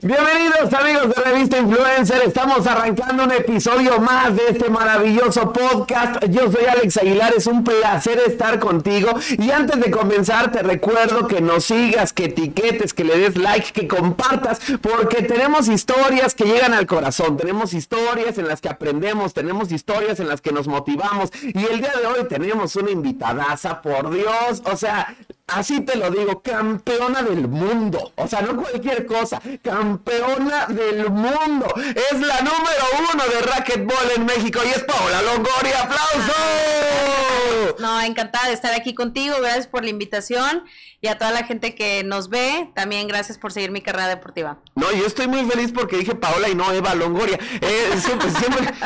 Bienvenidos amigos de Revista Influencer, estamos arrancando un episodio más de este maravilloso podcast. Yo soy Alex Aguilar, es un placer estar contigo. Y antes de comenzar te recuerdo que nos sigas, que etiquetes, que le des like, que compartas, porque tenemos historias que llegan al corazón, tenemos historias en las que aprendemos, tenemos historias en las que nos motivamos. Y el día de hoy tenemos una invitadaza, por Dios, o sea, Así te lo digo, campeona del mundo. O sea, no cualquier cosa, campeona del mundo. Es la número uno de racquetball en México y es Paola Longoria. ¡Aplausos! No, encantada de estar aquí contigo. Gracias por la invitación y a toda la gente que nos ve, también gracias por seguir mi carrera deportiva. No, yo estoy muy feliz porque dije Paola y no Eva Longoria. Eh, siempre,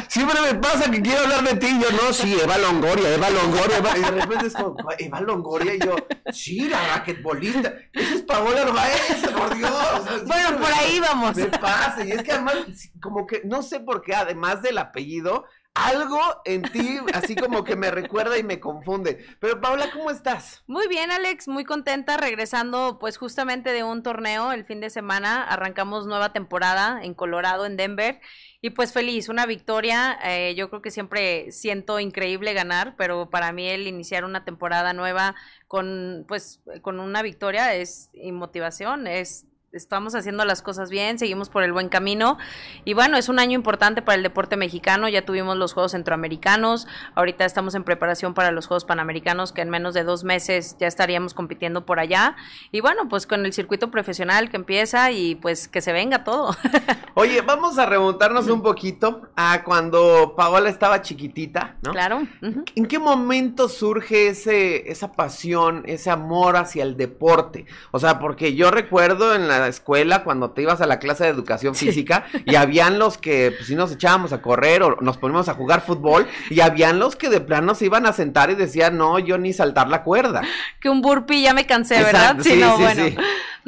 siempre, me pasa que quiero hablar de ti. Yo, no, sí, Eva Longoria, Eva Longoria. y de repente es como, Eva Longoria. Y yo, sí, la raquetbolista. Esa es Paola Loaesa, por Dios. bueno, por ahí vamos. Me pasa. Y es que además, como que, no sé por qué, además del apellido, algo en ti así como que me recuerda y me confunde. Pero Paula, ¿cómo estás? Muy bien, Alex, muy contenta regresando pues justamente de un torneo el fin de semana. Arrancamos nueva temporada en Colorado, en Denver. Y pues feliz, una victoria. Eh, yo creo que siempre siento increíble ganar, pero para mí el iniciar una temporada nueva con pues con una victoria es y motivación, es estamos haciendo las cosas bien, seguimos por el buen camino y bueno, es un año importante para el deporte mexicano, ya tuvimos los Juegos Centroamericanos, ahorita estamos en preparación para los Juegos Panamericanos que en menos de dos meses ya estaríamos compitiendo por allá y bueno, pues con el circuito profesional que empieza y pues que se venga todo. Oye, vamos a remontarnos un poquito a cuando Paola estaba chiquitita, ¿no? Claro. ¿En qué momento surge ese, esa pasión, ese amor hacia el deporte? O sea, porque yo recuerdo en la escuela cuando te ibas a la clase de educación física y habían los que pues si nos echábamos a correr o nos poníamos a jugar fútbol y habían los que de plano se iban a sentar y decían, no, yo ni saltar la cuerda. Que un burpee ya me cansé, ¿verdad? sí, no, bueno.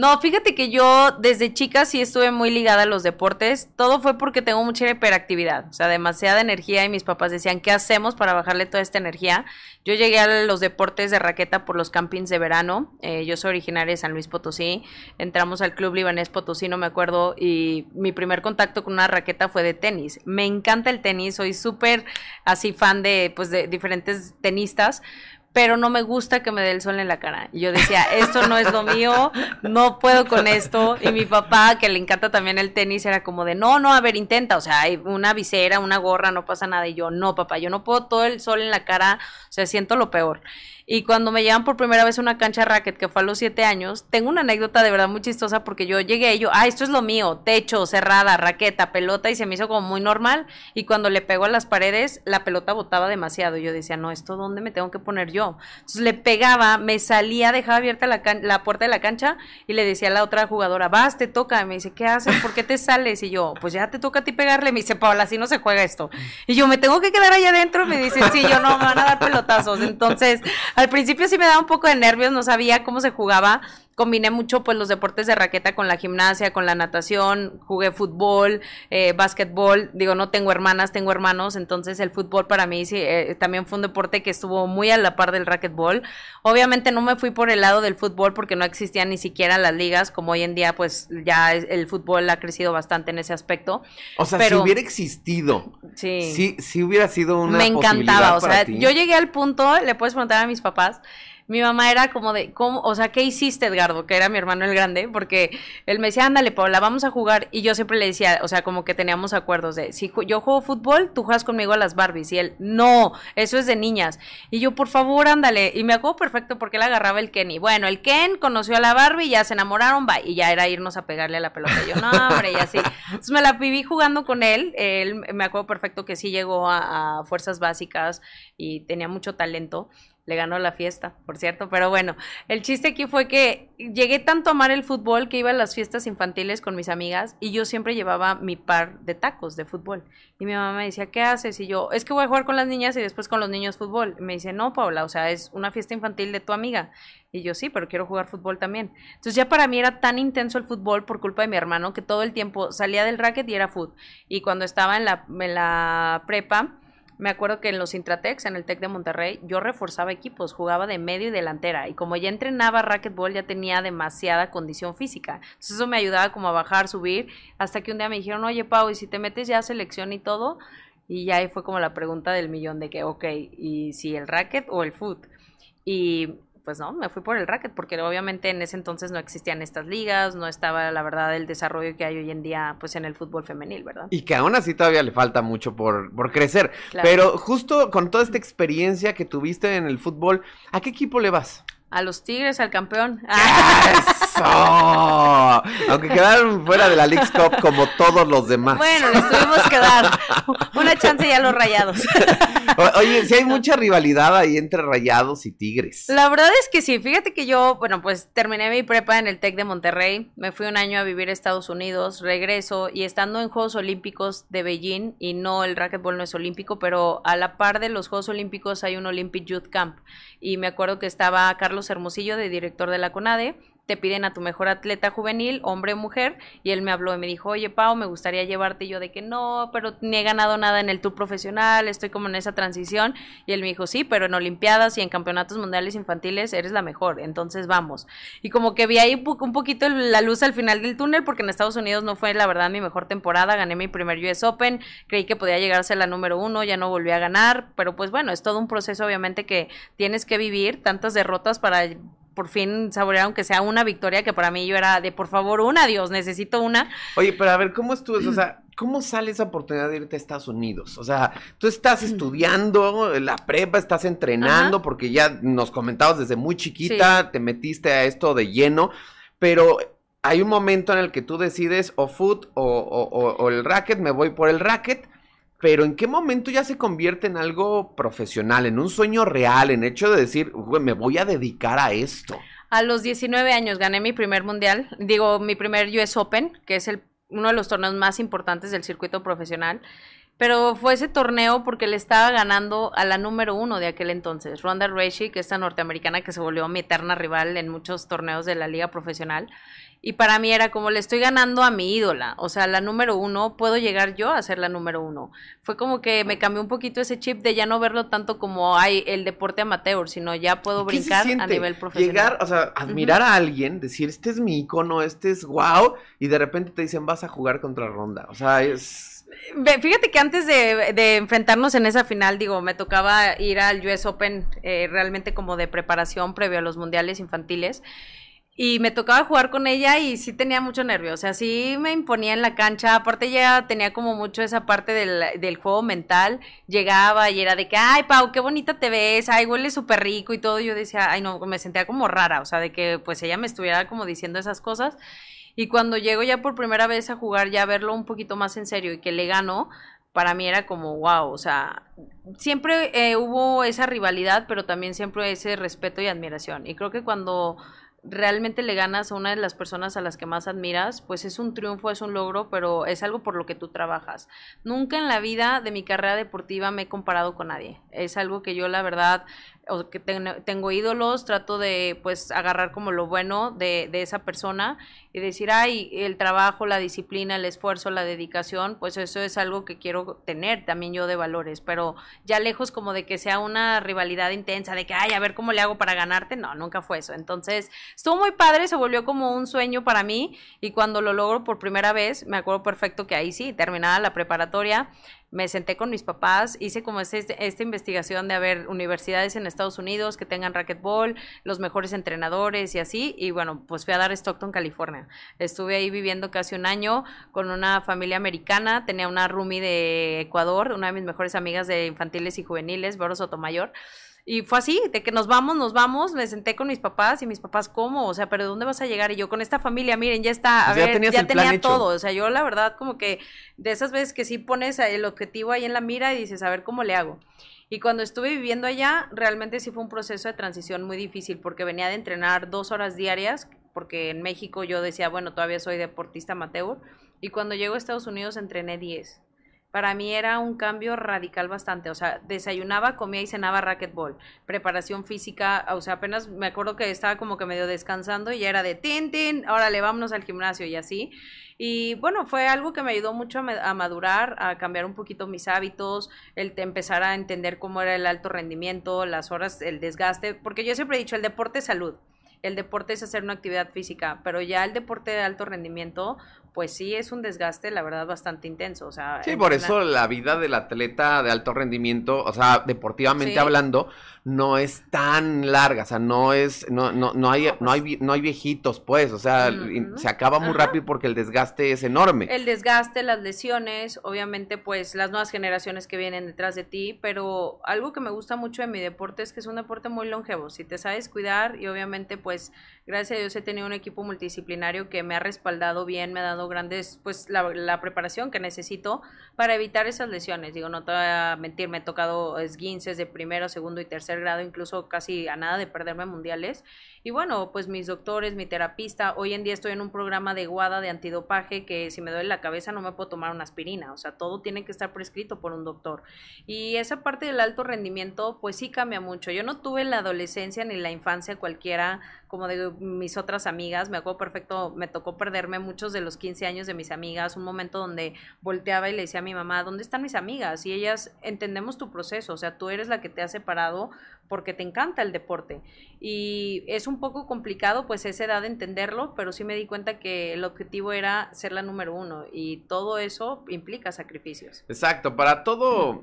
No, fíjate que yo desde chica sí estuve muy ligada a los deportes. Todo fue porque tengo mucha hiperactividad, o sea, demasiada energía y mis papás decían, ¿qué hacemos para bajarle toda esta energía? Yo llegué a los deportes de raqueta por los campings de verano. Eh, yo soy originaria de San Luis Potosí. Entramos al Club Libanés Potosí, no me acuerdo, y mi primer contacto con una raqueta fue de tenis. Me encanta el tenis, soy súper así fan de, pues, de diferentes tenistas pero no me gusta que me dé el sol en la cara. Y yo decía, esto no es lo mío, no puedo con esto. Y mi papá, que le encanta también el tenis, era como de, no, no, a ver, intenta, o sea, hay una visera, una gorra, no pasa nada. Y yo, no, papá, yo no puedo todo el sol en la cara, o sea, siento lo peor. Y cuando me llevan por primera vez a una cancha racket, que fue a los siete años, tengo una anécdota de verdad muy chistosa porque yo llegué y yo, ah, esto es lo mío, techo, cerrada, raqueta, pelota, y se me hizo como muy normal. Y cuando le pego a las paredes, la pelota botaba demasiado. Y yo decía, no, ¿esto dónde me tengo que poner yo? Entonces le pegaba, me salía, dejaba abierta la, la puerta de la cancha y le decía a la otra jugadora, vas, te toca. Y me dice, ¿qué haces? ¿Por qué te sales? Y yo, pues ya te toca a ti pegarle. Me dice, Paula, así no se juega esto. Y yo, ¿me tengo que quedar allá adentro? Me dice, sí, yo no, me van a dar pelotazos. Entonces, al principio sí me daba un poco de nervios, no sabía cómo se jugaba. Combiné mucho pues los deportes de raqueta con la gimnasia, con la natación, jugué fútbol, eh, básquetbol, digo, no tengo hermanas, tengo hermanos, entonces el fútbol para mí sí, eh, también fue un deporte que estuvo muy a la par del racquetball. Obviamente no me fui por el lado del fútbol porque no existían ni siquiera las ligas, como hoy en día pues ya el fútbol ha crecido bastante en ese aspecto. O sea, si hubiera existido, sí, sí, hubiera sido una... Me encantaba, o sea, yo llegué al punto, le puedes preguntar a mis papás, mi mamá era como de, ¿cómo? O sea, ¿qué hiciste, Edgardo? Que era mi hermano el grande, porque él me decía, ándale, Paula, vamos a jugar. Y yo siempre le decía, o sea, como que teníamos acuerdos de, si yo juego fútbol, tú juegas conmigo a las Barbies. Y él, no, eso es de niñas. Y yo, por favor, ándale. Y me acuerdo perfecto porque él agarraba el Ken. Y bueno, el Ken conoció a la Barbie, ya se enamoraron, va. Y ya era irnos a pegarle a la pelota. Yo, no, hombre, y así. Entonces me la viví jugando con él. Él me acuerdo perfecto que sí llegó a fuerzas básicas y tenía mucho talento le ganó la fiesta, por cierto. Pero bueno, el chiste aquí fue que llegué tanto a amar el fútbol que iba a las fiestas infantiles con mis amigas y yo siempre llevaba mi par de tacos de fútbol. Y mi mamá me decía, ¿qué haces? Y yo, es que voy a jugar con las niñas y después con los niños fútbol. Y me dice, no, Paula, o sea, es una fiesta infantil de tu amiga. Y yo, sí, pero quiero jugar fútbol también. Entonces ya para mí era tan intenso el fútbol por culpa de mi hermano que todo el tiempo salía del racket y era fútbol. Y cuando estaba en la, en la prepa, me acuerdo que en los Intratex, en el Tec de Monterrey, yo reforzaba equipos, jugaba de medio y delantera. Y como ya entrenaba racquetball, ya tenía demasiada condición física. Entonces eso me ayudaba como a bajar, subir, hasta que un día me dijeron, oye Pau, ¿y si te metes ya selección y todo? Y ya ahí fue como la pregunta del millón de que, ok, ¿y si el racket o el foot? Y pues no, me fui por el racket, porque obviamente en ese entonces no existían estas ligas, no estaba la verdad el desarrollo que hay hoy en día pues en el fútbol femenil, ¿verdad? Y que aún así todavía le falta mucho por, por crecer. Pero justo con toda esta experiencia que tuviste en el fútbol, ¿a qué equipo le vas? A los Tigres, al campeón. ¡Eso! Aunque quedaron fuera de la League Cup como todos los demás. Bueno, les tuvimos que dar una chance ya a los rayados. Oye, si hay mucha rivalidad ahí entre rayados y tigres. La verdad es que sí. Fíjate que yo, bueno, pues terminé mi prepa en el TEC de Monterrey. Me fui un año a vivir a Estados Unidos, regreso y estando en Juegos Olímpicos de Beijing, y no, el racquetball no es olímpico, pero a la par de los Juegos Olímpicos hay un Olympic Youth Camp. Y me acuerdo que estaba Carlos Hermosillo, de director de la CONADE, te piden a tu mejor atleta juvenil, hombre o mujer, y él me habló y me dijo, oye Pau, me gustaría llevarte, yo de que no, pero ni he ganado nada en el tour profesional, estoy como en esa transición, y él me dijo, sí, pero en Olimpiadas y en Campeonatos Mundiales Infantiles eres la mejor, entonces vamos. Y como que vi ahí un poquito la luz al final del túnel, porque en Estados Unidos no fue la verdad mi mejor temporada, gané mi primer US Open, creí que podía llegar a la número uno, ya no volví a ganar, pero pues bueno, es todo un proceso obviamente que tienes que vivir, tantas derrotas para por fin saborear aunque sea una victoria que para mí yo era de por favor una, Dios, necesito una. Oye, pero a ver, ¿cómo estuvo eso? O sea, ¿cómo sale esa oportunidad de irte a Estados Unidos? O sea, tú estás estudiando la prepa, estás entrenando, porque ya nos comentabas desde muy chiquita, te metiste a esto de lleno, pero hay un momento en el que tú decides o foot o, o el racket, me voy por el racket pero ¿en qué momento ya se convierte en algo profesional, en un sueño real, en hecho de decir, me voy a dedicar a esto? A los 19 años gané mi primer mundial, digo, mi primer US Open, que es el, uno de los torneos más importantes del circuito profesional. Pero fue ese torneo porque le estaba ganando a la número uno de aquel entonces, Ronda Rousey, que es esta norteamericana que se volvió mi eterna rival en muchos torneos de la liga profesional. Y para mí era como le estoy ganando a mi ídola, o sea, la número uno, puedo llegar yo a ser la número uno. Fue como que me cambió un poquito ese chip de ya no verlo tanto como hay el deporte amateur, sino ya puedo brincar a nivel profesional. Llegar, o sea, admirar a alguien, decir, este es mi icono, este es wow, y de repente te dicen, vas a jugar contra Ronda. O sea, es... Fíjate que antes de, enfrentarnos en esa final, digo, me tocaba ir al US Open eh, realmente como de preparación previo a los mundiales infantiles. Y me tocaba jugar con ella y sí tenía mucho nervio, o sea, sí me imponía en la cancha, aparte ya tenía como mucho esa parte del, del juego mental, llegaba y era de que, ay, Pau, qué bonita te ves, ay, huele súper rico y todo, yo decía, ay, no, me sentía como rara, o sea, de que pues ella me estuviera como diciendo esas cosas, y cuando llego ya por primera vez a jugar, ya a verlo un poquito más en serio y que le gano, para mí era como wow, o sea, siempre eh, hubo esa rivalidad, pero también siempre ese respeto y admiración. Y creo que cuando realmente le ganas a una de las personas a las que más admiras, pues es un triunfo, es un logro, pero es algo por lo que tú trabajas. Nunca en la vida de mi carrera deportiva me he comparado con nadie. Es algo que yo la verdad o que tengo ídolos, trato de pues agarrar como lo bueno de, de, esa persona y decir, ay, el trabajo, la disciplina, el esfuerzo, la dedicación, pues eso es algo que quiero tener también yo de valores, pero ya lejos como de que sea una rivalidad intensa, de que, ay, a ver cómo le hago para ganarte, no, nunca fue eso. Entonces, estuvo muy padre, se volvió como un sueño para mí y cuando lo logro por primera vez, me acuerdo perfecto que ahí sí, terminada la preparatoria, me senté con mis papás, hice como esta investigación de haber universidades en Estados Unidos que tengan racquetball, los mejores entrenadores y así, y bueno, pues fui a dar Stockton, California. Estuve ahí viviendo casi un año con una familia americana, tenía una roomie de Ecuador, una de mis mejores amigas de infantiles y juveniles, Vero Sotomayor. Y fue así, de que nos vamos, nos vamos, me senté con mis papás y mis papás, ¿cómo? O sea, ¿pero dónde vas a llegar? Y yo con esta familia, miren, ya está, a ver, ya, tenía todo. O sea, yo la verdad como que de esas veces que sí pones el objetivo ahí en la mira y dices, a ver, ¿cómo le hago? Y cuando estuve viviendo allá, realmente sí fue un proceso de transición muy difícil porque venía de entrenar dos horas diarias, porque en México yo decía, bueno, todavía soy deportista amateur, y cuando llego a Estados Unidos entrené diez para mí era un cambio radical bastante. O sea, desayunaba, comía y cenaba racquetball. Preparación física, o sea, apenas me acuerdo que estaba como que medio descansando y ya era de tin, tin, órale, vámonos al gimnasio y así. Y bueno, fue algo que me ayudó mucho a, madurar, a cambiar un poquito mis hábitos, el empezar a entender cómo era el alto rendimiento, las horas, el desgaste, porque yo siempre he dicho, el deporte es salud el deporte es hacer una actividad física, pero ya el deporte de alto rendimiento, pues sí es un desgaste, la verdad, bastante intenso. O sea, sí, por eso la vida del atleta de alto rendimiento, o sea, deportivamente hablando, no es tan larga, o sea, no es, no, no, no hay, no, hay, pues no hay viejitos, pues, o sea, se acaba muy rápido porque el desgaste es enorme. El desgaste, las lesiones, obviamente, pues, las nuevas generaciones que vienen detrás de ti, pero algo que me gusta mucho de mi deporte es que es un deporte muy longevo, si te sabes cuidar y obviamente, pues, gracias a Dios he tenido un equipo multidisciplinario que me ha respaldado bien, me ha dado grandes, pues, la, la preparación que necesito para evitar esas lesiones, digo, no te voy a mentir, me he tocado esguinces de primero, segundo y tercer grado, incluso casi a nada de perderme mundiales. Y bueno, pues mis doctores, mi terapista, hoy en día estoy en un programa de guada de antidopaje que si me duele la cabeza no me puedo tomar una aspirina, o sea, todo tiene que estar prescrito por un doctor. Y esa parte del alto rendimiento, pues sí cambia mucho. Yo no tuve la adolescencia ni la infancia cualquiera como de mis otras amigas, me acuerdo perfecto, me tocó perderme muchos de los 15 años de mis amigas, un momento donde volteaba y le decía a mi mamá, ¿dónde están mis amigas? Y ellas entendemos tu proceso, o sea, tú eres la que te has separado porque te encanta el deporte. Y es un poco complicado pues esa edad de entenderlo, pero sí me di cuenta que el objetivo era ser la número uno y todo eso implica sacrificios. Exacto, para todo,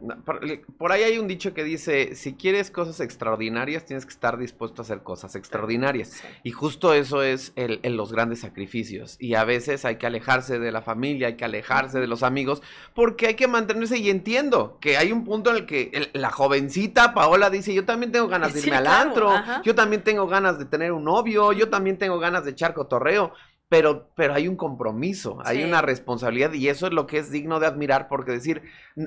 por, ahí hay un dicho que dice, si quieres cosas extraordinarias, tienes que estar dispuesto a hacer cosas extraordinarias. Y justo eso es el, los grandes sacrificios. Y a veces hay que alejarse de la familia, hay que alejarse de los amigos, porque hay que mantenerse y entiendo que hay un punto en el que la jovencita Paola dice, yo también tengo ganas de irme al antro, yo también tengo ganas de tener un novio, yo también tengo ganas de echar cotorreo. Pero, pero hay un compromiso, hay una responsabilidad y eso es lo que es digno de admirar porque decir,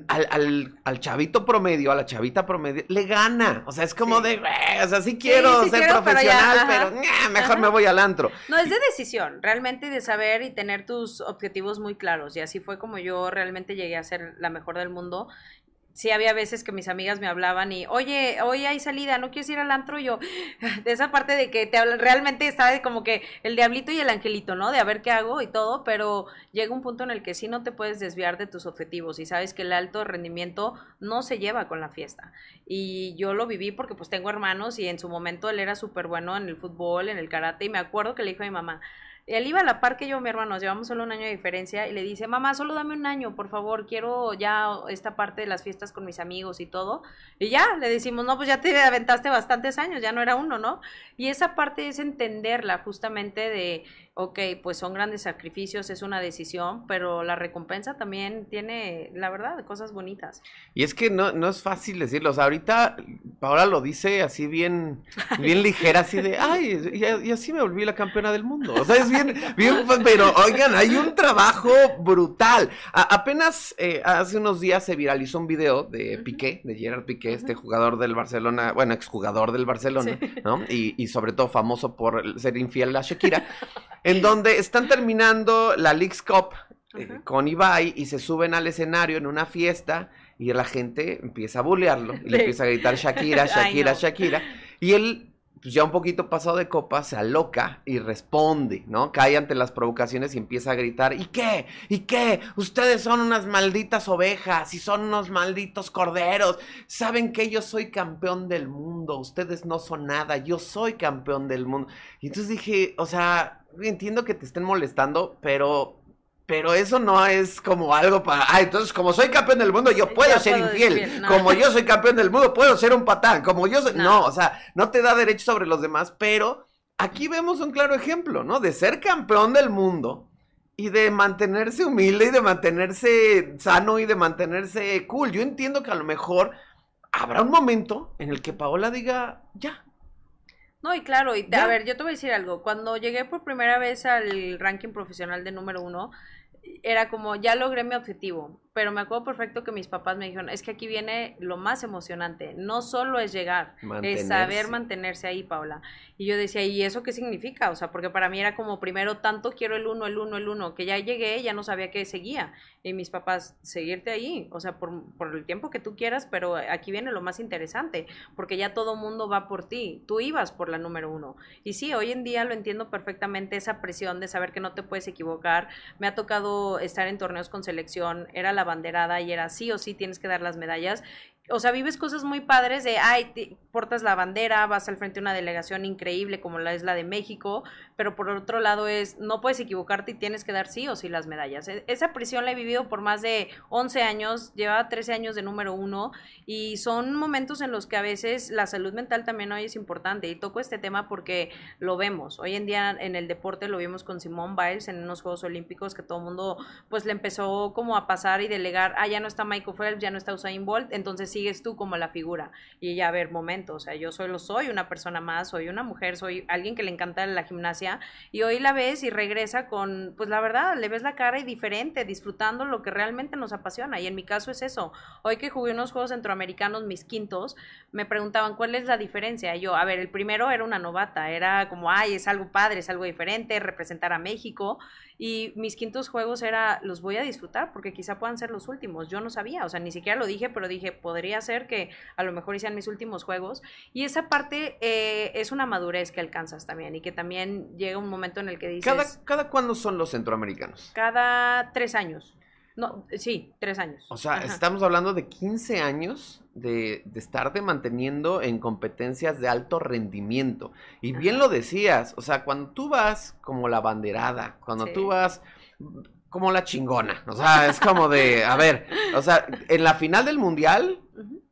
al, al, al chavito promedio, a la chavita promedio, le gana. O sea, es como de, o sea, sí quiero ser profesional, pero, mejor me voy al antro. No, es de decisión, realmente de saber y tener tus objetivos muy claros. Y así fue como yo realmente llegué a ser la mejor del mundo sí había veces que mis amigas me hablaban y, oye, hoy hay salida, ¿no quieres ir al antro? Yo, de esa parte de que te hablan, realmente está como que el diablito y el angelito, ¿no? De a ver qué hago y todo, pero llega un punto en el que sí no te puedes desviar de tus objetivos y sabes que el alto rendimiento no se lleva con la fiesta. Y yo lo viví porque pues tengo hermanos y en su momento él era súper bueno en el fútbol, en el karate y me acuerdo que le dijo a mi mamá, él iba a la par que yo, mi hermano, nos llevamos solo un año de diferencia y le dice, mamá, solo dame un año, por favor, quiero ya esta parte de las fiestas con mis amigos y todo. Y ya, le decimos, no, pues ya te aventaste bastantes años, ya no era uno, ¿no? Y esa parte es entenderla justamente de ok, pues son grandes sacrificios, es una decisión, pero la recompensa también tiene, la verdad, cosas bonitas. Y es que no, no es fácil decirlo, o sea, ahorita Paola lo dice así bien, bien ligera, así de, ay, y, así me volví la campeona del mundo. O sea, es bien, bien, pero oigan, hay un trabajo brutal. apenas eh, hace unos días se viralizó un video de Piqué, de Gerard Piqué, este jugador del Barcelona, bueno, exjugador del Barcelona, ¿no? Y, y sobre todo famoso por ser infiel a Shakira en donde están terminando la League's Cup eh, con Ibai y se suben al escenario en una fiesta y la gente empieza a bullearlo y le empieza a gritar Shakira, Shakira, Shakira. Y él, pues ya un poquito pasado de copa, se aloca y responde, ¿no? Cae ante las provocaciones y empieza a gritar, ¿y qué? ¿Y qué? Ustedes son unas malditas ovejas y son unos malditos corderos. ¿Saben que yo soy campeón del mundo? Ustedes no son nada, yo soy campeón del mundo. Y entonces dije, o sea, entiendo que te estén molestando, pero pero eso no es como algo para, ah, entonces como soy campeón del mundo, yo puedo ser infiel. Como yo soy campeón del mundo, puedo ser un patán. Como yo soy, no. o sea, no te da derecho sobre los demás, pero aquí vemos un claro ejemplo, ¿no? De ser campeón del mundo y de mantenerse humilde y de mantenerse sano y de mantenerse cool. Yo entiendo que a lo mejor habrá un momento en el que Paola diga, ya, no, y claro, y a ver, yo te voy a decir algo. Cuando llegué por primera vez al ranking profesional de número uno, era como, ya logré mi objetivo. Pero me acuerdo perfecto que mis papás me dijeron, es que aquí viene lo más emocionante, no solo es llegar, es saber mantenerse ahí, Paula. Y yo decía, ¿y eso qué significa? O sea, porque para mí era como primero tanto quiero el uno, el uno, el uno, que ya llegué, ya no sabía qué seguía. Y mis papás, seguirte ahí, o sea, por, por el tiempo que tú quieras, pero aquí viene lo más interesante, porque ya todo mundo va por ti, tú ibas por la número uno. Y sí, hoy en día lo entiendo perfectamente, esa presión de saber que no te puedes equivocar. Me ha tocado estar en torneos con selección, era la banderada y era sí o sí tienes que dar las medallas. O sea, vives cosas muy padres de, ay, portas la bandera, vas al frente de una delegación increíble como la es la de México, pero por otro lado es, no puedes equivocarte y tienes que dar sí o sí las medallas. E, esa prisión la he vivido por más de 11 años, llevaba 13 años de número uno y son momentos en los que a veces la salud mental también hoy es importante y toco este tema porque lo vemos. Hoy en día en el deporte lo vimos con Simone Biles en unos Juegos Olímpicos que todo el mundo pues le empezó como a pasar y delegar, ah, ya no está Michael Phelps, ya no está Usain Bolt, entonces sigues tú como la figura. Y ella, a ver, momento, o sea, yo solo soy una persona más, soy una mujer, soy alguien que le encanta la gimnasia y hoy la ves y regresa con, pues la verdad, le ves la cara y diferente, disfrutando lo que realmente nos apasiona. Y en mi caso es eso. Hoy que jugué unos Juegos Centroamericanos, mis quintos, me preguntaban cuál es la diferencia. yo, a ver, el primero era una novata, era como, ay, es algo padre, es algo diferente, representar a México. Y mis quintos juegos era, los voy a disfrutar porque quizá puedan ser los últimos. Yo no sabía, o sea, ni siquiera lo dije, pero dije, podría ser que a lo mejor sean mis últimos juegos. Y esa parte eh, es una madurez que alcanzas también y que también llega un momento en el que dices... ¿Cada, cada cuándo son los centroamericanos? Cada tres años. No, sí, tres años. O sea, estamos hablando de 15 años de, de estarte manteniendo en competencias de alto rendimiento. Y bien lo decías, o sea, cuando tú vas como la banderada, cuando tú vas como la chingona, o sea, es como de, a ver, o sea, en la final del mundial,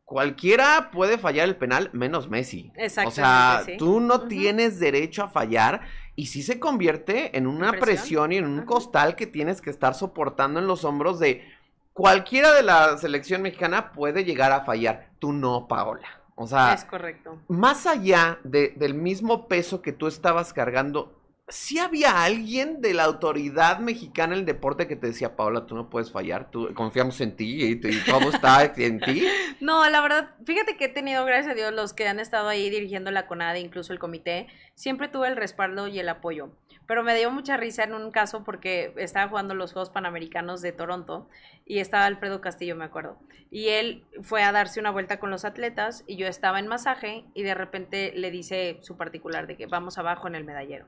cualquiera puede fallar el penal, menos Messi. O sea, tú no tienes derecho a fallar y sí se convierte en una presión? y en un costal que tienes que estar soportando en los hombros de cualquiera de la selección mexicana puede llegar a fallar. Tú no, Paola. O sea, es correcto. Más allá del mismo peso que tú estabas cargando, si había alguien de la autoridad mexicana en el deporte que te decía, Paola, tú no puedes fallar, tú confiamos en ti y, todo está en ti. No, la verdad, fíjate que he tenido, gracias a Dios, los que han estado ahí dirigiendo la CONADE, incluso el comité, siempre tuve el respaldo y el apoyo. Pero me dio mucha risa en un caso porque estaba jugando los Juegos Panamericanos de Toronto y estaba Alfredo Castillo, me acuerdo. Y él fue a darse una vuelta con los atletas y yo estaba en masaje y de repente le dice su particular de que vamos abajo en el medallero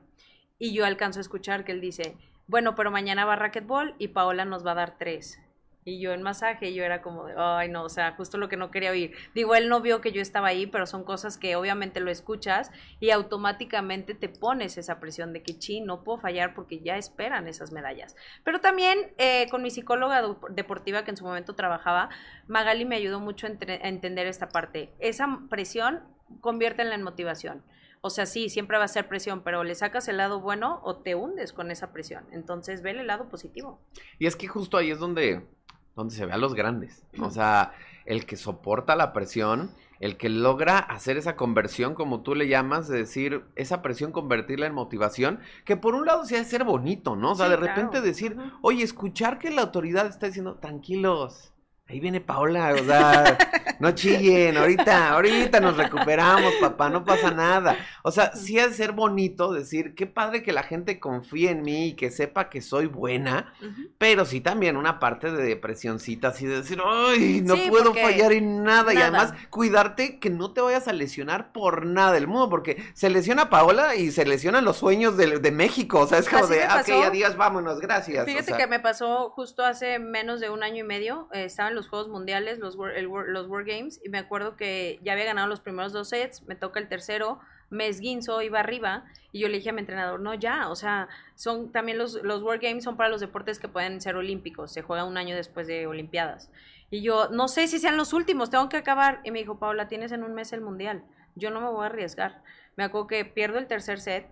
y yo alcanzo a escuchar que él dice, bueno, pero mañana va racquetball y Paola nos va a dar tres. Y yo en masaje, yo era como de, ay, no, o sea, justo lo que no quería oír. Digo, él no vio que yo estaba ahí, pero son cosas que obviamente lo escuchas y automáticamente te pones esa presión de que, chi, no puedo fallar porque ya esperan esas medallas. Pero también eh, con mi psicóloga deportiva que en su momento trabajaba, Magali me ayudó mucho a, a entender esta parte. Esa presión conviértela en motivación. O sea, sí, siempre va a ser presión, pero le sacas el lado bueno o te hundes con esa presión. Entonces, ve el lado positivo. Y es que justo ahí es donde, donde se ve a los grandes. O sea, el que soporta la presión, el que logra hacer esa conversión, como tú le llamas, de decir, esa presión convertirla en motivación, que por un lado sí ha de ser bonito, ¿no? O sea, de repente decir, oye, escuchar que la autoridad está diciendo, tranquilos, Ahí viene Paola, o sea, no chillen, ahorita, ahorita nos recuperamos, papá, no pasa nada. O sea, sí ha de ser bonito decir, qué padre que la gente confíe en mí y que sepa que soy buena, pero sí también una parte de depresioncita, así de decir, ay, no puedo fallar en nada. y además cuidarte que no te vayas a lesionar por nada del mundo, porque se lesiona Paola y se lesionan los sueños de, México, o sea, es como de, ok, adiós, vámonos, gracias. Fíjate que me pasó justo hace menos de un año y medio, eh, estaban los Juegos Mundiales, los, los World Y me acuerdo que ya había ganado los primeros dos sets, me toca el tercero, me esguinzo, iba arriba, y yo le dije a mi entrenador, no, ya, o sea, son también los, los World Games son para los deportes que pueden ser olímpicos, se juega un año después de Olimpiadas. Y yo, no sé si sean los últimos, tengo que acabar. Y me dijo, Paula, tienes en un mes el Mundial, yo no me voy a arriesgar. Me acuerdo que pierdo el tercer set,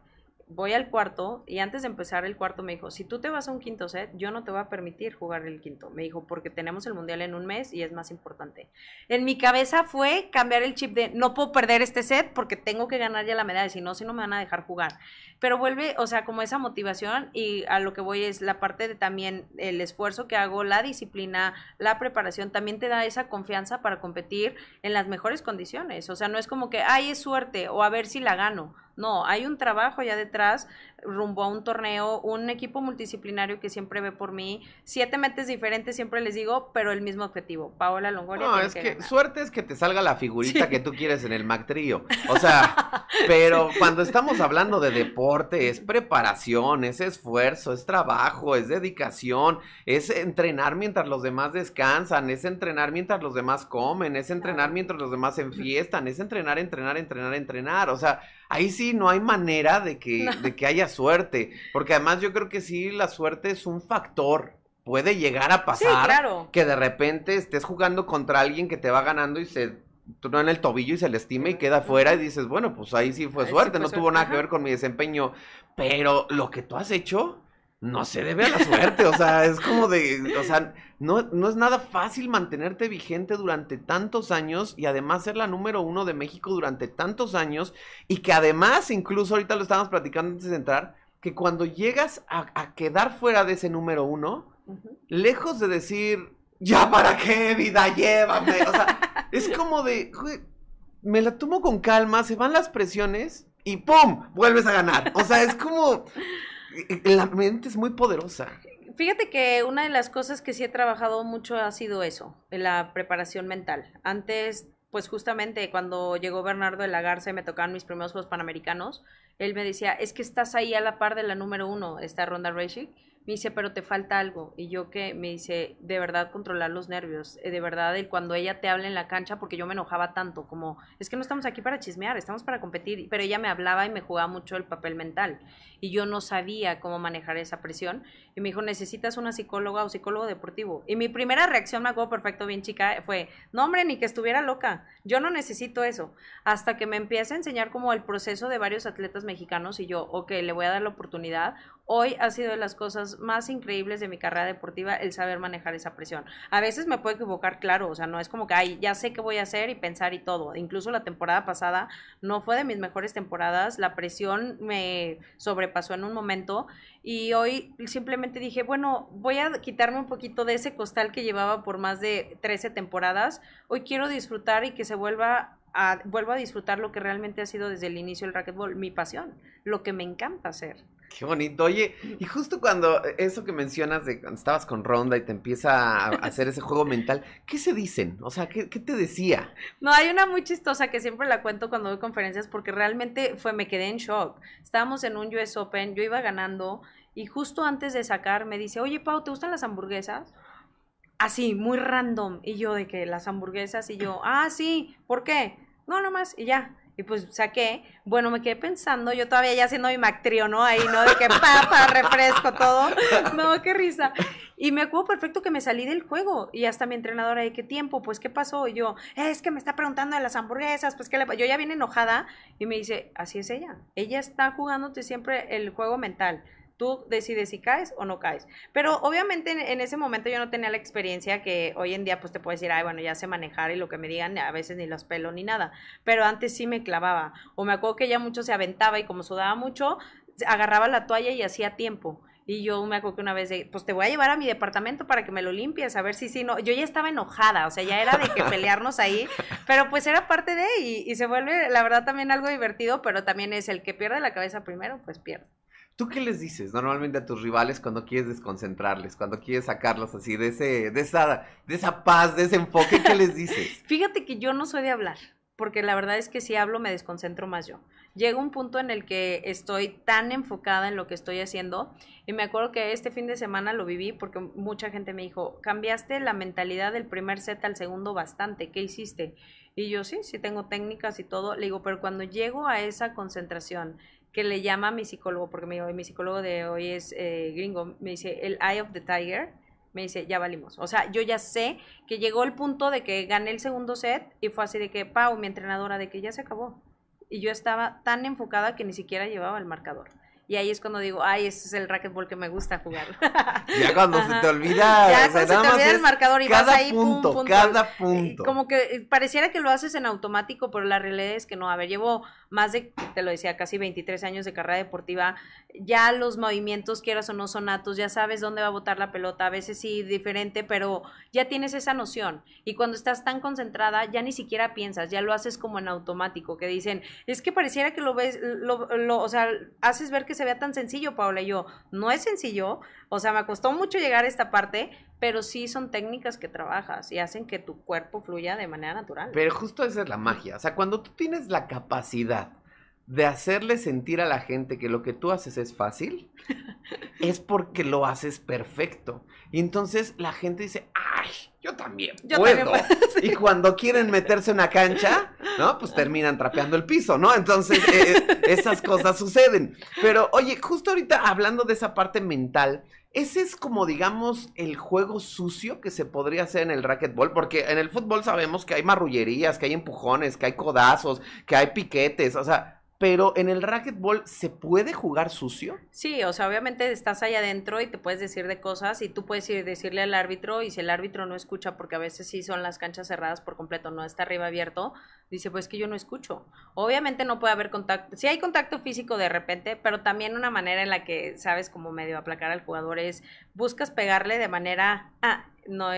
voy al cuarto y antes de empezar el cuarto me dijo, si tú te vas a un quinto set, yo no te voy a permitir jugar el quinto. Me dijo, porque tenemos el mundial en un mes y es más importante. En mi cabeza fue cambiar el chip de, no puedo perder este set porque tengo que ganar ya la medalla, si no, si no me van a dejar jugar. Pero vuelve, o sea, como esa motivación y a lo que voy es la parte de también el esfuerzo que hago, la disciplina, la preparación, también te da esa confianza para competir en las mejores condiciones. O sea, no es como que, ay, es suerte o a ver si la gano. No, hay un trabajo ya detrás rumbo a un torneo, un equipo multidisciplinario que siempre ve por mí, siete metes diferentes, siempre les digo, pero el mismo objetivo. Paola Longoria. No, es que, suerte es que te salga la figurita que tú quieres en el Mac Trio. O sea, pero cuando estamos hablando de deporte, es preparación, es esfuerzo, es trabajo, es dedicación, es entrenar mientras los demás descansan, es entrenar mientras los demás comen, es entrenar mientras los demás se enfiestan, es entrenar, entrenar, entrenar, entrenar. O sea, ahí sí no hay manera de que, de que haya suerte, porque además yo creo que sí, la suerte es un factor. Puede llegar a pasar que de repente estés jugando contra alguien que te va ganando y se en el tobillo y se le estima y queda fuera y dices, bueno, pues ahí sí fue suerte, no tuvo nada que ver con mi desempeño, pero lo que tú has hecho no se debe a la suerte, o sea, es como de, o sea, no, no es nada fácil mantenerte vigente durante tantos años y además ser la número uno de México durante tantos años y que además, incluso ahorita lo estábamos platicando antes de entrar, que cuando llegas a, quedar fuera de ese número uno, lejos de decir, ya para qué vida, llévame, o sea, es como de, me la tomo con calma, se van las presiones y ¡pum! vuelves a ganar, o sea, es como la mente es muy poderosa. Fíjate que una de las cosas que sí he trabajado mucho ha sido eso, la preparación mental. Antes, pues justamente cuando llegó Bernardo de la Garza y me tocaban mis primeros Juegos Panamericanos, él me decía, es que estás ahí a la par de la número uno, esta Ronda Racing me dice, pero te falta algo. Y yo que me dice, de verdad controlar los nervios, eh, de verdad el cuando ella te habla en la cancha, porque yo me enojaba tanto, como, es que no estamos aquí para chismear, estamos para competir, pero ella me hablaba y me jugaba mucho el papel mental. Y yo no sabía cómo manejar esa presión. Y me dijo, necesitas una psicóloga o psicólogo deportivo. Y mi primera reacción, me acuerdo perfecto, bien chica, fue, no hombre, ni que estuviera loca, yo no necesito eso. Hasta que me empieza a enseñar como el proceso de varios atletas mexicanos y yo, ok, le voy a dar la oportunidad. Hoy ha sido de las cosas más increíbles de mi carrera deportiva el saber manejar esa presión. A veces me puedo equivocar, claro, o sea, no es como que, ay, ya sé qué voy a hacer y pensar y todo. Incluso la temporada pasada no fue de mis mejores temporadas, la presión me sobrepasó en un momento y hoy simplemente dije, bueno, voy a quitarme un poquito de ese costal que llevaba por más de 13 temporadas. Hoy quiero disfrutar y que se vuelva a, vuelvo a disfrutar lo que realmente ha sido desde el inicio del racquetball, mi pasión, lo que me encanta hacer. Qué bonito. Oye, y justo cuando eso que mencionas de cuando estabas con Ronda y te empieza a hacer ese juego mental, ¿qué se dicen? O sea, ¿qué, te decía? No, hay una muy chistosa que siempre la cuento cuando doy conferencias porque realmente fue, me quedé en shock. Estábamos en un US Open, yo iba ganando y justo antes de sacar me dice, oye Pau, ¿te gustan las hamburguesas? Así, muy random. Y yo de que las hamburguesas y yo, ah, sí, ¿por qué? No, nomás, y ya. Y pues saqué, bueno, me quedé pensando, yo todavía ya haciendo mi mactrio, ¿no? Ahí, ¿no? De que papa, refresco, todo. No, qué risa. Y me acuerdo perfecto que me salí del juego y hasta mi entrenadora de qué tiempo, pues qué pasó. Y yo, es que me está preguntando de las hamburguesas, pues qué le Yo ya vine enojada y me dice, así es ella. Ella está jugándote siempre el juego mental tú decides si caes o no caes. Pero obviamente en, ese momento yo no tenía la experiencia que hoy en día pues te puedo decir, ay, bueno, ya sé manejar y lo que me digan a veces ni los pelo ni nada. Pero antes sí me clavaba. O me acuerdo que ya mucho se aventaba y como sudaba mucho, agarraba la toalla y hacía tiempo. Y yo me acuerdo que una vez, de, pues te voy a llevar a mi departamento para que me lo limpies, a ver si sí, no. Yo ya estaba enojada, o sea, ya era de que pelearnos ahí, pero pues era parte de, y, y se vuelve, la verdad, también algo divertido, pero también es el que pierde la cabeza primero, pues pierde. ¿Tú qué les dices normalmente a tus rivales cuando quieres desconcentrarles, cuando quieres sacarlos así de ese, de esa, de esa paz, de ese enfoque? ¿Qué les dices? Fíjate que yo no soy de hablar, porque la verdad es que si hablo me desconcentro más yo. Llega un punto en el que estoy tan enfocada en lo que estoy haciendo y me acuerdo que este fin de semana lo viví porque mucha gente me dijo, cambiaste la mentalidad del primer set al segundo bastante, ¿qué hiciste? Y yo sí, sí tengo técnicas y todo, le digo, pero cuando llego a esa concentración, que le llama a mi psicólogo, porque mi, mi psicólogo de hoy es eh, gringo, me dice, el Eye of the Tiger, me dice, ya valimos. O sea, yo ya sé que llegó el punto de que gané el segundo set y fue así de que, Pau, mi entrenadora, de que ya se acabó. Y yo estaba tan enfocada que ni siquiera llevaba el marcador. Y ahí es cuando digo, ay, ese es el racquetball que me gusta jugar. ya cuando se te olvida. Ya cuando se te olvida el marcador y vas ahí, punto, pum, pum, Cada punto. Como que pareciera que lo haces en automático, pero la realidad es que no. A ver, llevo más de, te lo decía, casi 23 años de carrera deportiva. Ya los movimientos, quieras o no, son natos. Ya sabes dónde va a botar la pelota. A veces sí, diferente, pero ya tienes esa noción. Y cuando estás tan concentrada, ya ni siquiera piensas, ya lo haces como en automático. Que dicen, es que pareciera que lo ves, lo, o sea, haces ver que se vea tan sencillo, Paula. Y yo, no es sencillo. O sea, me costó mucho llegar a esta parte, pero sí son técnicas que trabajas y hacen que tu cuerpo fluya de manera natural. Pero justo esa es la magia. O sea, cuando tú tienes la capacidad de hacerle sentir a la gente que lo que tú haces es fácil, es porque lo haces perfecto. Y entonces la gente dice, ay, yo también puedo. Y cuando quieren meterse en una cancha, ¿no? Pues terminan trapeando el piso, ¿no? Entonces eh, eh, esas cosas suceden. Pero oye, justo ahorita hablando de esa parte mental, ese es como, digamos, el juego sucio que se podría hacer en el racquetball, porque en el fútbol sabemos que hay marrullerías, que hay empujones, que hay codazos, que hay piquetes, o sea, pero en el racquetball, ¿se puede jugar sucio? Sí, o sea, obviamente estás ahí adentro y te puedes decir de cosas y tú puedes ir decirle al árbitro y si el árbitro no escucha, porque a veces sí son las canchas cerradas por completo, no está arriba abierto, dice, pues que yo no escucho. Obviamente no puede haber contacto, sí hay contacto físico de repente, pero también una manera en la que sabes como medio aplacar al jugador es, buscas pegarle de manera, ah, no,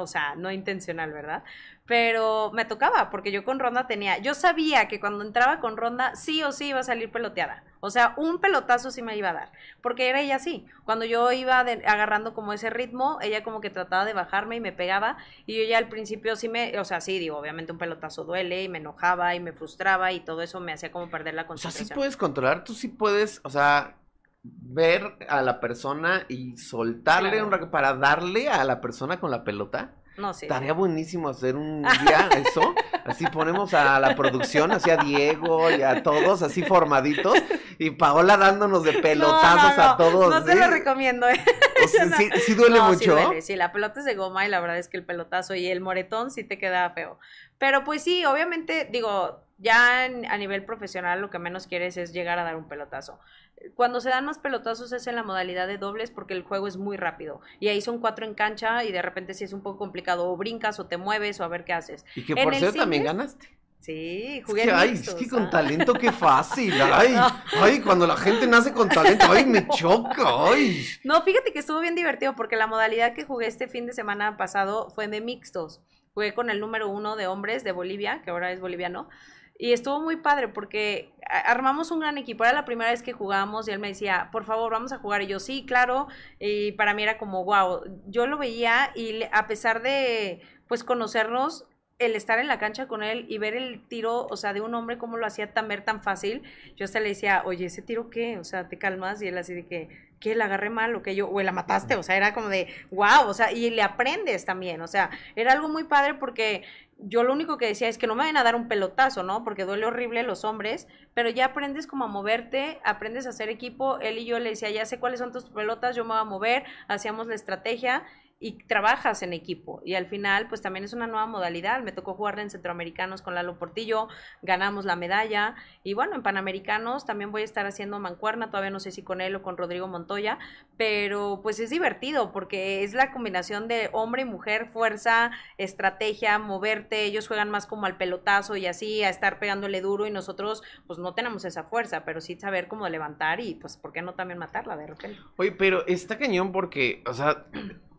o sea, no intencional, ¿verdad? Pero me tocaba, porque yo con ronda tenía, yo sabía que cuando entraba con ronda, sí o sí iba a salir peloteada. O sea, un pelotazo sí me iba a dar, porque era ella así. Cuando yo iba agarrando como ese ritmo, ella como que trataba de bajarme y me pegaba, y yo ya al principio sí me, o sea, sí, digo, obviamente un pelotazo duele y me enojaba y me frustraba y todo eso me hacía como perder la concentración. O sea, sí puedes controlar, tú sí puedes, o sea, ver a la persona y soltarle un un para darle a la persona con la pelota. No sé. Estaría buenísimo hacer un día eso. Así ponemos a la producción, así a Diego y a todos así formaditos. Y Paola dándonos de pelotazos a todos. No te lo recomiendo, ¿eh? sí, duele mucho. Sí, sí, la pelota es de goma y la verdad es que el pelotazo y el moretón sí te queda feo. Pero pues sí, obviamente, digo, ya a nivel profesional lo que menos quieres es llegar a dar un pelotazo. Cuando se dan más pelotazos es en la modalidad de dobles porque el juego es muy rápido. Y ahí son cuatro en cancha y de repente sí es un poco complicado. O brincas o te mueves o a ver qué haces. Y que por cierto también ganaste. Sí, jugué. Es que, ay, es que con talento qué fácil. Ay, ay, cuando la gente nace con talento, ay, me choca. Ay. No, fíjate que estuvo bien divertido porque la modalidad que jugué este fin de semana pasado fue de mixtos. Jugué con el número uno de hombres de Bolivia, que ahora es boliviano. Y estuvo muy padre porque armamos un gran equipo. Era la primera vez que jugábamos y él me decía, por favor, vamos a jugar. Y yo, sí, claro. Y para mí era como, wow. Yo lo veía y a pesar de, pues, conocernos, el estar en la cancha con él y ver el tiro, o sea, de un hombre como lo hacía tan ver tan fácil, yo hasta le decía, oye, ¿ese tiro qué? O sea, te calmas y él así de que, que la agarré mal o que yo, o la mataste, o sea, era como de, wow, o sea, y le aprendes también, o sea, era algo muy padre porque yo lo único que decía es que no me vayan a dar un pelotazo, ¿no? Porque duele horrible los hombres, pero ya aprendes como a moverte, aprendes a hacer equipo. Él y yo le decía, ya sé cuáles son tus pelotas, yo me voy a mover, hacíamos la estrategia y trabajas en equipo. Y al final, pues también es una nueva modalidad. Me tocó jugar en Centroamericanos con Lalo Portillo, ganamos la medalla. Y bueno, en Panamericanos también voy a estar haciendo mancuerna, todavía no sé si con él o con Rodrigo Montoya, pero pues es divertido porque es la combinación de hombre y mujer, fuerza, estrategia, moverte. Ellos juegan más como al pelotazo y así, a estar pegándole duro y nosotros pues no tenemos esa fuerza, pero sí saber cómo levantar y pues, ¿por qué no también matarla de repente? Oye, pero está cañón porque, o sea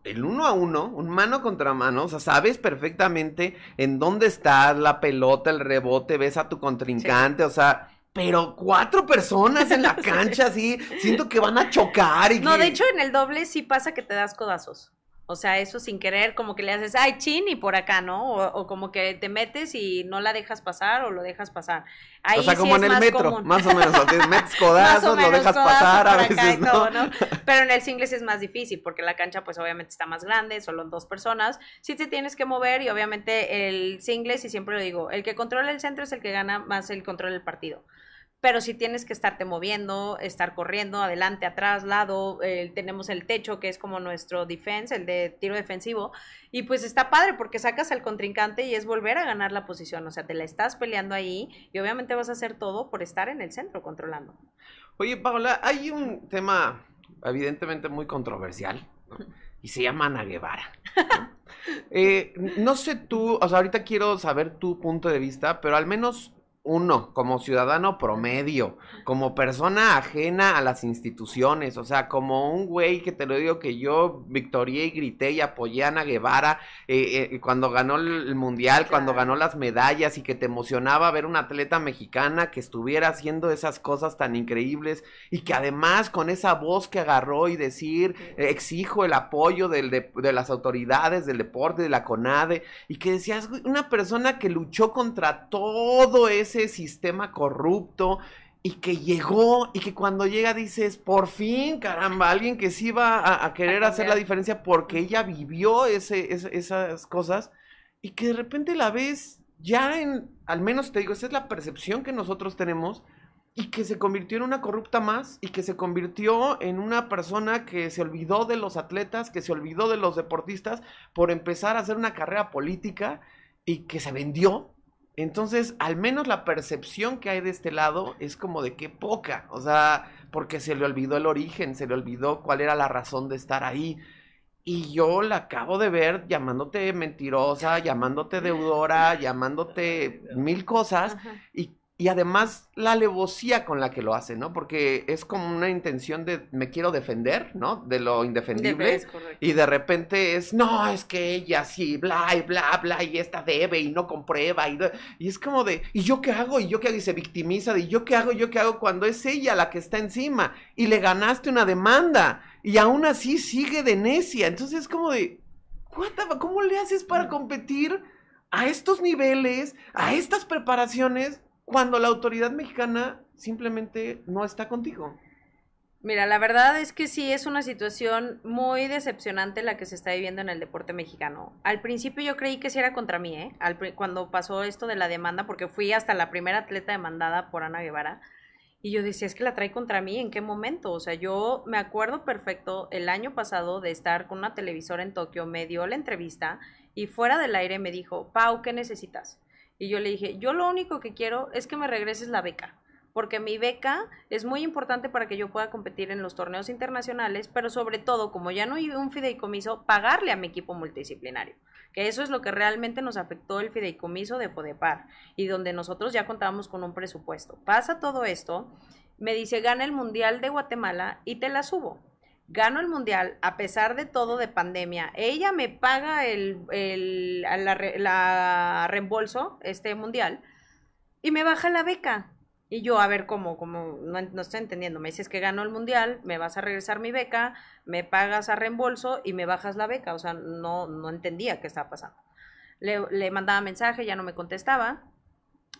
el uno a uno, un mano contra mano, o sea, sabes perfectamente en dónde está la pelota, el rebote, ves a tu contrincante, o sea, pero cuatro personas en la cancha, así, siento que van a chocar y No, de hecho en el doble sí pasa que te das codazos. O sea, eso sin querer, como que le haces, ay, chin, y por acá, ¿no? O, como que te metes y no la dejas pasar o lo dejas pasar. Ahí o sea, como en el metro, más o menos. O metes codazos, lo dejas pasar a veces, ¿no? Pero en el singles es más difícil porque la cancha, pues obviamente está más grande, solo dos personas. Sí te tienes que mover y obviamente el singles, y siempre lo digo, el que controla el centro es el que gana más el control del partido pero si tienes que estarte moviendo, estar corriendo adelante, atrás, lado, eh, tenemos el techo que es como nuestro defense, el de tiro defensivo, y pues está padre porque sacas al contrincante y es volver a ganar la posición, o sea, te la estás peleando ahí y obviamente vas a hacer todo por estar en el centro controlando. Oye, Paola, hay un tema evidentemente muy controversial y se llama Ana Guevara. Eh, no sé tú, o sea, ahorita quiero saber tu punto de vista, pero al menos uno, como ciudadano promedio, como persona ajena a las instituciones, o sea, como un güey que te lo digo que yo victorié y grité y apoyé a Ana Guevara eh, eh, cuando ganó el mundial, cuando ganó las medallas y que te emocionaba ver una atleta mexicana que estuviera haciendo esas cosas tan increíbles y que además con esa voz que agarró y decir exijo el apoyo del de, de las autoridades del deporte, de la CONADE y que decías una persona que luchó contra todo eso ese sistema corrupto y que llegó y que cuando llega dices, por fin, caramba, alguien que sí va a, querer hacer la diferencia porque ella vivió ese, esas cosas y que de repente la ves ya en, al menos te digo, esa es la percepción que nosotros tenemos y que se convirtió en una corrupta más y que se convirtió en una persona que se olvidó de los atletas, que se olvidó de los deportistas por empezar a hacer una carrera política y que se vendió entonces, al menos la percepción que hay de este lado es como de qué poca, o sea, porque se le olvidó el origen, se le olvidó cuál era la razón de estar ahí. Y yo la acabo de ver llamándote mentirosa, llamándote deudora, llamándote mil cosas, y y además la alevosía con la que lo hace, ¿no? Porque es como una intención de me quiero defender, ¿no? De lo indefendible. y de repente es, no, es que ella sí, bla, y bla, bla, y esta debe y no comprueba. Y, y es como de, ¿y yo qué hago? ¿Y yo qué hago? Y se victimiza de, ¿y yo qué hago? ¿Y yo qué hago? Cuando es ella la que está encima y le ganaste una demanda y aún así sigue de necia. Entonces es como de, ¿cómo le haces para competir a estos niveles, a estas preparaciones? Cuando la autoridad mexicana simplemente no está contigo. Mira, la verdad es que sí es una situación muy decepcionante la que se está viviendo en el deporte mexicano. Al principio yo creí que sí era contra mí, ¿eh? cuando pasó esto de la demanda, porque fui hasta la primera atleta demandada por Ana Guevara. Y yo decía, es que la trae contra mí, ¿en qué momento? O sea, yo me acuerdo perfecto el año pasado de estar con una televisora en Tokio, me dio la entrevista y fuera del aire me dijo, Pau, ¿qué necesitas? Y yo le dije, yo lo único que quiero es que me regreses la beca, porque mi beca es muy importante para que yo pueda competir en los torneos internacionales, pero sobre todo, como ya no hay un fideicomiso, pagarle a mi equipo multidisciplinario, que eso es lo que realmente nos afectó el fideicomiso de Podepar y donde nosotros ya contábamos con un presupuesto. Pasa todo esto, me dice, gana el Mundial de Guatemala y te la subo gano el mundial a pesar de todo de pandemia. Ella me paga el, la, reembolso, este mundial, y me baja la beca. Y yo, a ver, ¿cómo? ¿Cómo? No, no, estoy entendiendo. Me dices que gano el mundial, me vas a regresar mi beca, me pagas a reembolso y me bajas la beca. O sea, no, no entendía qué estaba pasando. Le, le mandaba mensaje, ya no me contestaba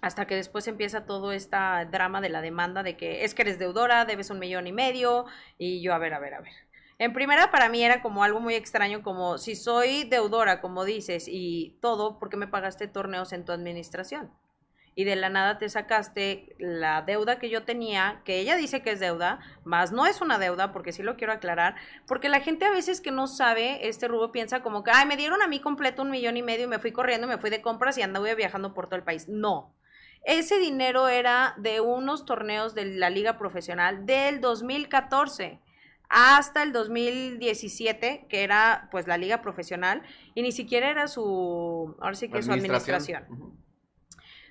hasta que después empieza todo este drama de la demanda de que es que eres deudora, debes un millón y medio, y yo, a ver, a ver, a ver. En primera, para mí era como algo muy extraño, como si soy deudora, como dices, y todo, ¿por qué me pagaste torneos en tu administración? Y de la nada te sacaste la deuda que yo tenía, que ella dice que es deuda, más no es una deuda, porque sí lo quiero aclarar, porque la gente a veces que no sabe, este rubo piensa como que, ay, me dieron a mí completo un millón y medio y me fui corriendo, me fui de compras y anduve viajando por todo el país. No, ese dinero era de unos torneos de la liga profesional del 2014 hasta el 2017, que era pues la liga profesional, y ni siquiera era su, ahora sí que su administración.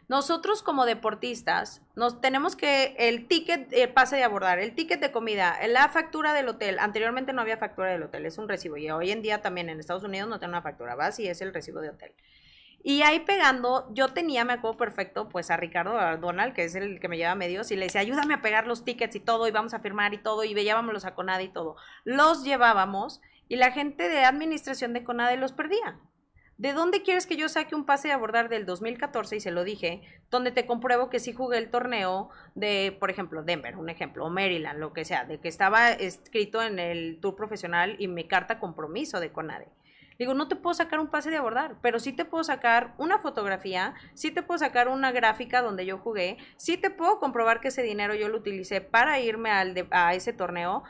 Nosotros como deportistas nos tenemos que el ticket el pase de abordar, el ticket de comida, la factura del hotel. Anteriormente no había factura del hotel, es un recibo y hoy en día también en Estados Unidos no tiene una factura, va y es el recibo de hotel. Y ahí pegando, yo tenía, me acuerdo perfecto, pues a Ricardo Donald, que es el que me lleva medios, y le decía, ayúdame a pegar los tickets y todo, y vamos a firmar y todo, y llevábamos a Conade y todo. Los llevábamos y la gente de administración de Conade los perdía. ¿De dónde quieres que yo saque un pase de abordar del 2014? Y se lo dije, donde te compruebo que sí jugué el torneo de, por ejemplo, Denver, un ejemplo, o Maryland, lo que sea, de que estaba escrito en el tour profesional y mi carta compromiso de CONADE. Digo, no te puedo sacar un pase de abordar, pero sí te puedo sacar una fotografía, sí te puedo sacar una gráfica donde yo jugué, sí te puedo comprobar que ese dinero yo lo utilicé para irme al a ese torneo.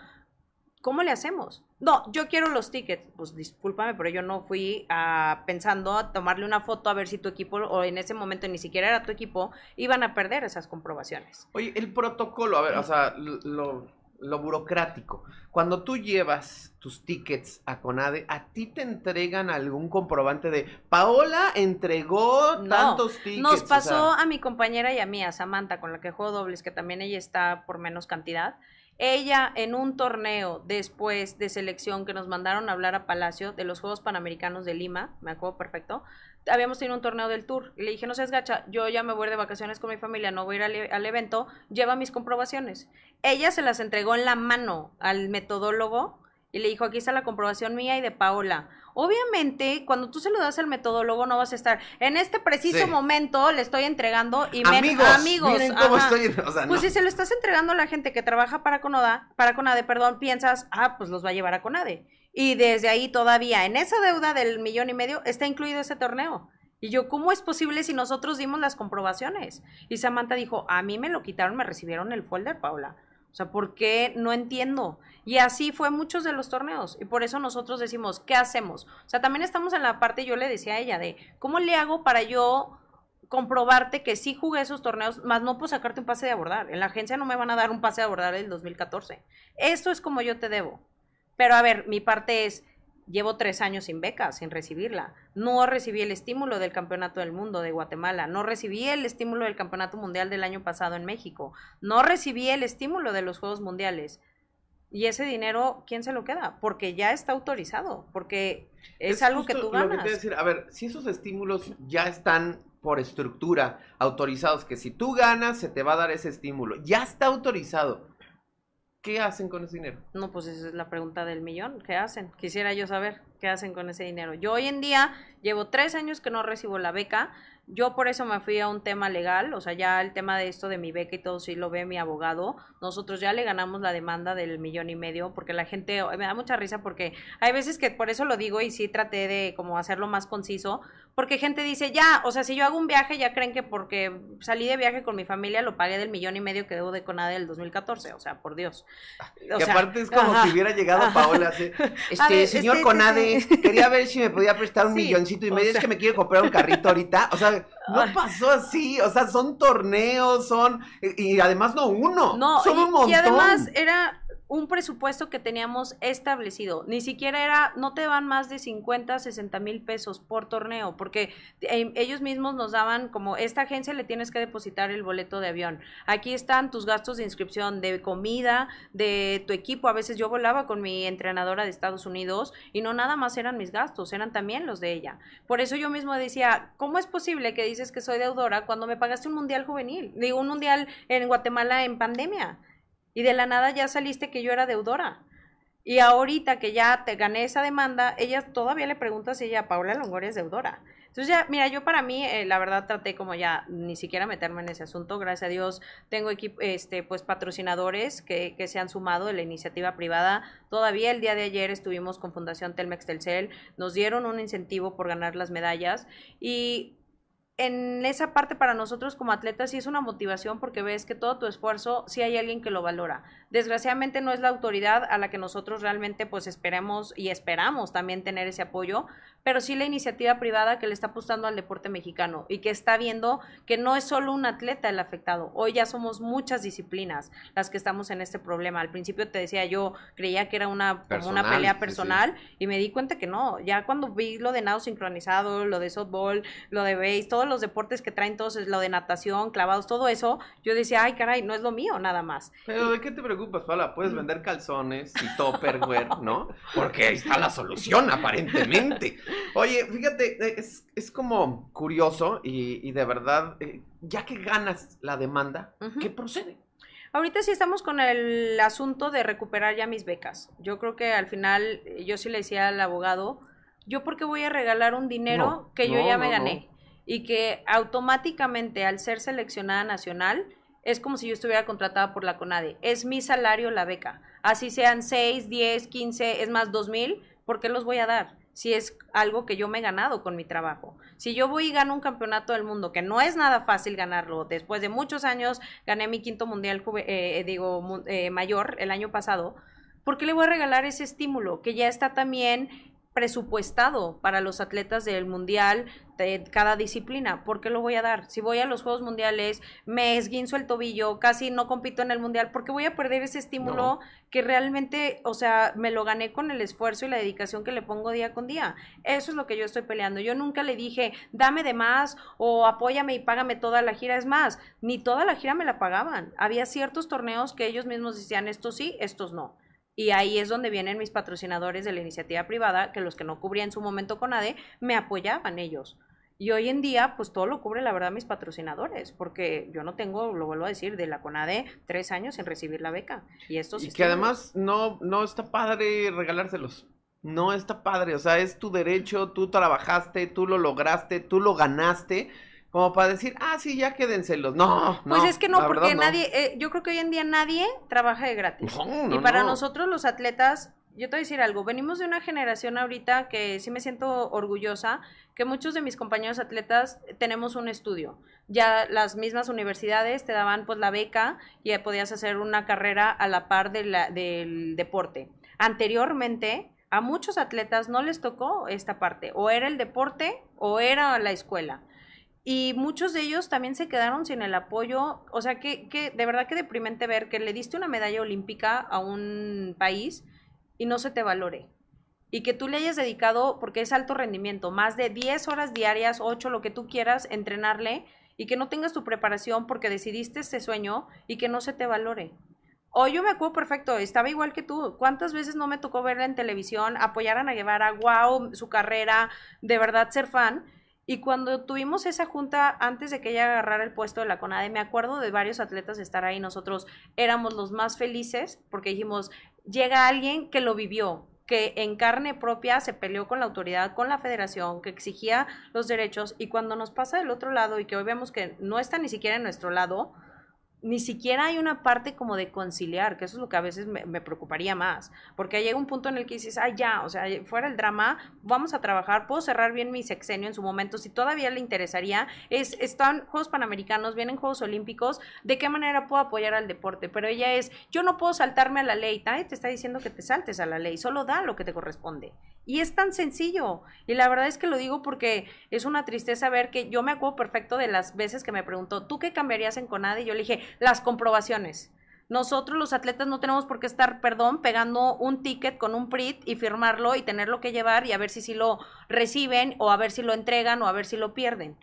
¿Cómo le hacemos? no, yo quiero los tickets. Pues discúlpame, pero yo no fui a, pensando a tomarle una foto a ver si tu equipo, o en ese momento ni siquiera era tu equipo, iban a perder esas comprobaciones. Oye, el protocolo, a ver, o sea, lo, lo burocrático. Cuando tú llevas tus tickets a Conade, ¿a ti te entregan algún comprobante de Paola entregó tantos tickets? Nos pasó a mi compañera y a mí, a Samantha, con la que juego dobles, que también ella está por menos cantidad. Ella en un torneo después de selección que nos mandaron a hablar a Palacio de los Juegos Panamericanos de Lima, me acuerdo perfecto, habíamos tenido un torneo del tour y le dije, no seas gacha, yo ya me voy de vacaciones con mi familia, no voy a ir al, al evento, lleva mis comprobaciones. Ella se las entregó en la mano al metodólogo y le dijo, aquí está la comprobación mía y de Paola. Obviamente, cuando tú se lo das al metodólogo, no vas a estar, en este preciso momento le estoy entregando y me amigos, amigos miren cómo estoy, o sea, pues si se lo estás entregando a la gente que trabaja para Conoda, para Conade, perdón, piensas, ah, pues los va a llevar a Conade. Y desde ahí todavía, en esa deuda del millón y medio, está incluido ese torneo. Y yo, ¿cómo es posible si nosotros dimos las comprobaciones? Y Samantha dijo, a mí me lo quitaron, me recibieron el folder, Paula. O sea, ¿por qué? No entiendo. Y así fue muchos de los torneos. Y por eso nosotros decimos, ¿qué hacemos? O sea, también estamos en la parte, yo le decía a ella, de cómo le hago para yo comprobarte que sí jugué esos torneos, más no puedo sacarte un pase de abordar. En la agencia no me van a dar un pase de abordar del 2014. Esto es como yo te debo. Pero a ver, mi parte es, Llevo tres años sin beca, sin recibirla. No recibí el estímulo del Campeonato del Mundo de Guatemala. No recibí el estímulo del Campeonato Mundial del año pasado en México. No recibí el estímulo de los Juegos Mundiales. Y ese dinero, ¿quién se lo queda? Porque ya está autorizado, porque es, algo que tú ganas. decir, a ver, si esos estímulos ya están por estructura autorizados, que si tú ganas, se te va a dar ese estímulo, ya está autorizado. ¿Qué hacen con ese dinero? No, pues esa es la pregunta del millón. ¿Qué hacen? Quisiera yo saber qué hacen con ese dinero. Yo hoy en día llevo tres años que no recibo la beca. Yo por eso me fui a un tema legal, o sea, ya el tema de esto de mi beca y todo sí lo ve mi abogado. Nosotros ya le ganamos la demanda del millón y medio porque la gente, me da mucha risa porque hay veces que por eso lo digo y sí traté de como hacerlo más conciso, porque gente dice, ya, o sea, si yo hago un viaje, ya creen que porque salí de viaje con mi familia lo pagué del millón y medio que debo de Conade del 2014, o sea, por Dios. O que aparte es como si hubiera llegado Paola así, este, señor este, Conade, quería ver si me podía prestar un milloncito y medio, es que me quiere comprar un carrito ahorita, o sea, no pasó así, o sea, son torneos, son, y, además no uno, no, son un montón. Y además era, un presupuesto que teníamos establecido. Ni siquiera era, no te van más de 50, 60 mil pesos por torneo, porque eh, ellos mismos nos daban como, esta agencia le tienes que depositar el boleto de avión. Aquí están tus gastos de inscripción, de comida, de tu equipo. A veces yo volaba con mi entrenadora de Estados Unidos y no nada más eran mis gastos, eran también los de ella. Por eso yo mismo decía, ¿cómo es posible que dices que soy deudora cuando me pagaste un mundial juvenil? Digo, un mundial en Guatemala en pandemia. Y de la nada ya saliste que yo era deudora. Y ahorita que ya te gané esa demanda, ella todavía le pregunta si ella, Paula Longoria, es deudora. Entonces ya, mira, yo para mí, eh, la verdad traté como ya ni siquiera meterme en ese asunto. Gracias a Dios tengo este, pues patrocinadores que, que se han sumado de la iniciativa privada. Todavía el día de ayer estuvimos con Fundación Telmex Telcel, nos dieron un incentivo por ganar las medallas y en esa parte para nosotros como atletas sí es una motivación porque ves que todo tu esfuerzo sí hay alguien que lo valora. Desgraciadamente no es la autoridad a la que nosotros realmente pues esperemos y esperamos también tener ese apoyo, pero sí la iniciativa privada que le está apostando al deporte mexicano y que está viendo que no es solo un atleta el afectado. Hoy ya somos muchas disciplinas las que estamos en este problema. Al principio te decía yo, creía que era una, como una pelea personal y me di cuenta que no. Ya cuando vi lo de nado sincronizado, lo de softball, lo de base, todos los deportes que traen todos, lo de natación, clavados, todo eso, yo decía, ay caray, no es lo mío nada más. Pero ¿de qué te preocupas, Paula? Puedes vender calzones y topperware, ¿no? Porque ahí está la solución, aparentemente. Oye, fíjate, eh, es, como curioso y, de verdad, eh, ya que ganas la demanda, ¿qué procede? Ahorita sí estamos con el asunto de recuperar ya mis becas. Yo creo que al final, eh, yo sí le decía al abogado, yo porque voy a regalar un dinero que yo ya me gané y que automáticamente al ser seleccionada nacional es como si yo estuviera contratada por la CONADE. Es mi salario la beca. Así sean 6, 10, 15, es más 2 mil, ¿por qué los voy a dar? Si es algo que yo me he ganado con mi trabajo. Si yo voy y gano un campeonato del mundo, que no es nada fácil ganarlo, después de muchos años gané mi quinto mundial, eh, digo, eh, mayor el año pasado, ¿por qué le voy a regalar ese estímulo que ya está también presupuestado para los atletas del mundial de cada disciplina. ¿Por qué lo voy a dar? Si voy a los Juegos Mundiales, me esguinzo el tobillo, casi no compito en el mundial, ¿por qué voy a perder ese estímulo que realmente, o sea, me lo gané con el esfuerzo y la dedicación que le pongo día con día? Eso es lo que yo estoy peleando. Yo nunca le dije, dame de más o apóyame y págame toda la gira. Es más, ni toda la gira me la pagaban. Había ciertos torneos que ellos mismos decían, estos sí, estos no. Y ahí es donde vienen mis patrocinadores de la iniciativa privada, que los que no cubría en su momento con ADE, me apoyaban ellos. Y hoy en día, pues todo lo cubre, la verdad, mis patrocinadores, porque yo no tengo, lo vuelvo a decir, de la CONADE tres años sin recibir la beca. Y esto Y que además no, no está padre regalárselos. No está padre, o sea, es tu derecho, tú trabajaste, tú lo lograste, tú lo ganaste como para decir, ah, sí, ya quédenselos. No, no. Pues es que no, porque nadie, eh, yo creo que hoy en día nadie trabaja de gratis. y para nosotros los atletas, yo te voy a decir algo, venimos de una generación ahorita que sí me siento orgullosa, que muchos de mis compañeros atletas tenemos un estudio. Ya las mismas universidades te daban pues la beca y podías hacer una carrera a la par de la, del deporte. Anteriormente, a muchos atletas no les tocó esta parte, o era el deporte o era la escuela. Y muchos de ellos también se quedaron sin el apoyo. O sea, que, que de verdad que deprimente ver que le diste una medalla olímpica a un país y no se te valore. Y que tú le hayas dedicado, porque es alto rendimiento, más de 10 horas diarias, 8, lo que tú quieras, entrenarle, y que no tengas tu preparación porque decidiste ese sueño y que no se te valore. Hoy yo me acuerdo perfecto, estaba igual que tú. ¿Cuántas veces no me tocó verla en televisión, apoyar a Ana Guevara, wow, su carrera, de verdad ser fan? Y cuando tuvimos esa junta, antes de que ella agarrara el puesto de la CONADE, me acuerdo de varios atletas estar ahí. Nosotros éramos los más felices porque dijimos, llega alguien que lo vivió, que en carne propia se peleó con la autoridad, con la federación, que exigía los derechos. Y cuando nos pasa del otro lado y que hoy vemos que no está ni siquiera en nuestro lado, ni siquiera hay una parte como de conciliar, que eso es lo que a veces me, preocuparía más, porque llega un punto en el que dices, ay, ya, o sea, fuera el drama, vamos a trabajar, puedo cerrar bien mi sexenio en su momento, si todavía le interesaría, es, están Juegos Panamericanos, vienen Juegos Olímpicos, ¿de qué manera puedo apoyar al deporte? Pero ella es, yo no puedo saltarme a la ley, nadie te está diciendo que te saltes a la ley, solo da lo que te corresponde. Y es tan sencillo. Y la verdad es que lo digo porque es una tristeza ver que yo me acuerdo perfecto de las veces que me preguntó, ¿tú qué cambiarías en CONADE? Y yo le dije, las comprobaciones. Nosotros los atletas no tenemos por qué estar, perdón, pegando un ticket con un PRIT y firmarlo y tenerlo que llevar y a ver si sí lo reciben o a ver si lo entregan o a ver si lo pierden.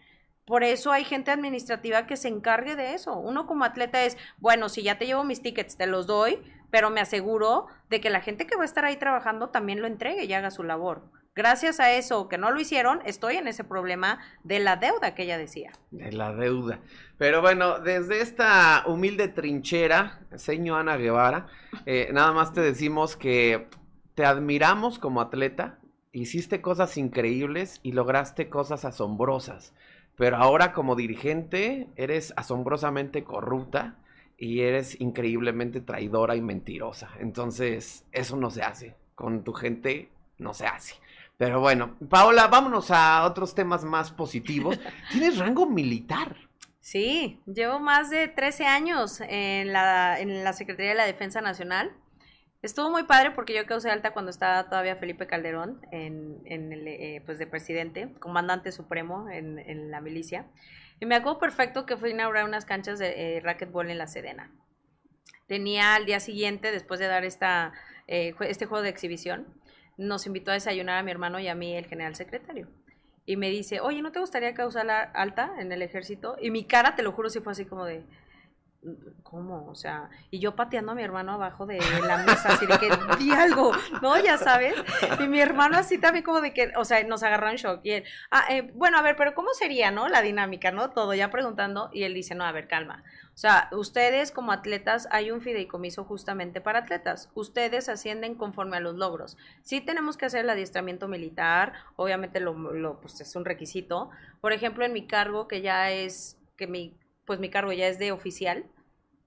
Por eso hay gente administrativa que se encargue de eso. Uno como atleta es, bueno, si ya te llevo mis tickets, te los doy, pero me aseguro de que la gente que va a estar ahí trabajando también lo entregue y haga su labor. Gracias a eso que no lo hicieron, estoy en ese problema de la deuda que ella decía. De la deuda. Pero bueno, desde esta humilde trinchera, señor Ana Guevara, eh, nada más te decimos que te admiramos como atleta, hiciste cosas increíbles y lograste cosas asombrosas. Pero ahora como dirigente eres asombrosamente corrupta y eres increíblemente traidora y mentirosa. Entonces, eso no se hace. Con tu gente no se hace. Pero bueno, Paola, vámonos a otros temas más positivos. Tienes rango militar. Sí, llevo más de 13 años en la, en la Secretaría de la Defensa Nacional. Estuvo muy padre porque yo causé alta cuando estaba todavía Felipe Calderón en, en el, eh, pues de presidente, comandante supremo en, en la milicia. Y me acuerdo perfecto que fui a inaugurar unas canchas de eh, racquetball en la Sedena. Tenía al día siguiente, después de dar esta, eh, este juego de exhibición, nos invitó a desayunar a mi hermano y a mí, el general secretario. Y me dice, oye, ¿no te gustaría causar alta en el ejército? Y mi cara, te lo juro, sí fue así como de, ¿Cómo? O sea, y yo pateando a mi hermano abajo de la mesa, así de que di algo, ¿no? Ya sabes. Y mi hermano así también como de que, o sea, nos agarró en shock. Y él, ah, eh, bueno, a ver, pero ¿cómo sería, no? La dinámica, ¿no? Todo ya preguntando. Y él dice, no, a ver, calma. O sea, ustedes como atletas, hay un fideicomiso justamente para atletas. Ustedes ascienden conforme a los logros. Sí tenemos que hacer el adiestramiento militar, obviamente lo, lo pues es un requisito. Por ejemplo, en mi cargo, que ya es, que mi pues mi cargo ya es de oficial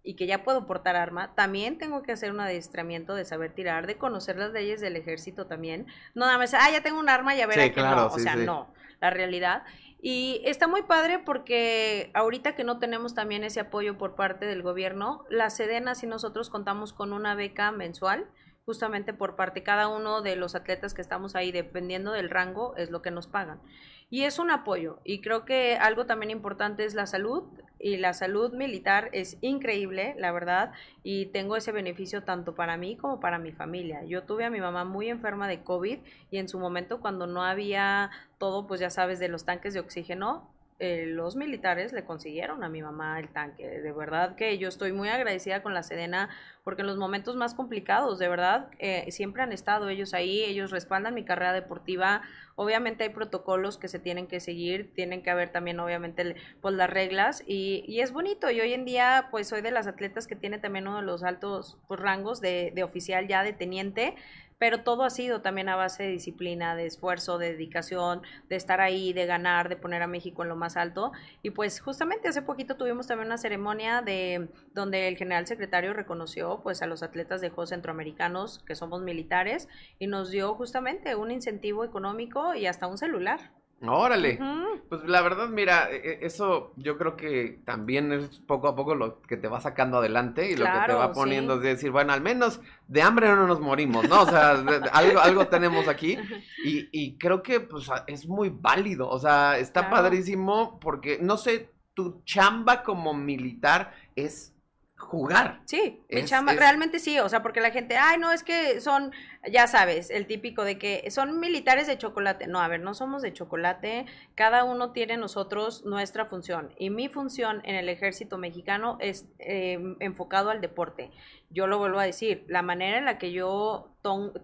y que ya puedo portar arma, también tengo que hacer un adiestramiento de saber tirar, de conocer las leyes del ejército también. No nada más, ah, ya tengo un arma y a ver a claro, no. O sea, no, la realidad. Y está muy padre porque ahorita que no tenemos también ese apoyo por parte del gobierno, la Sedena y nosotros contamos con una beca mensual justamente por parte cada uno de los atletas que estamos ahí, dependiendo del rango, es lo que nos pagan. Y es un apoyo. Y creo que algo también importante es la salud. Y la salud militar es increíble, la verdad. Y tengo ese beneficio tanto para mí como para mi familia. Yo tuve a mi mamá muy enferma de COVID y en su momento cuando no había todo, pues ya sabes, de los tanques de oxígeno, eh, los militares le consiguieron a mi mamá el tanque. De verdad que yo estoy muy agradecida con la Sedena porque en los momentos más complicados, de verdad, eh, siempre han estado ellos ahí, ellos respaldan mi carrera deportiva. Obviamente hay protocolos que se tienen que seguir, tienen que haber también obviamente pues las reglas y, y es bonito. Y hoy en día pues soy de las atletas que tiene también uno de los altos pues, rangos de, de oficial ya de teniente pero todo ha sido también a base de disciplina, de esfuerzo, de dedicación, de estar ahí, de ganar, de poner a México en lo más alto. Y pues justamente hace poquito tuvimos también una ceremonia de donde el general secretario reconoció pues a los atletas de Juegos Centroamericanos que somos militares y nos dio justamente un incentivo económico y hasta un celular. Órale. Pues la verdad, mira, e, e, eso yo creo que también es poco a poco lo que te va sacando adelante y lo que te va poniendo es decir, bueno, al menos de hambre no nos morimos, ¿no? O sea, algo, algo tenemos aquí y, y, creo que pues es muy válido, o sea, está padrísimo porque, no sé, tu chamba como militar es jugar. Sí, mi chamba, realmente sí, o sea, porque la gente, ay, no, es que son, ya sabes, el típico de que son militares de chocolate. No, a ver, no somos de chocolate, cada uno tiene nosotros nuestra función y mi función en el ejército mexicano es em, enfocado al deporte. Yo lo vuelvo a decir, la manera en la que yo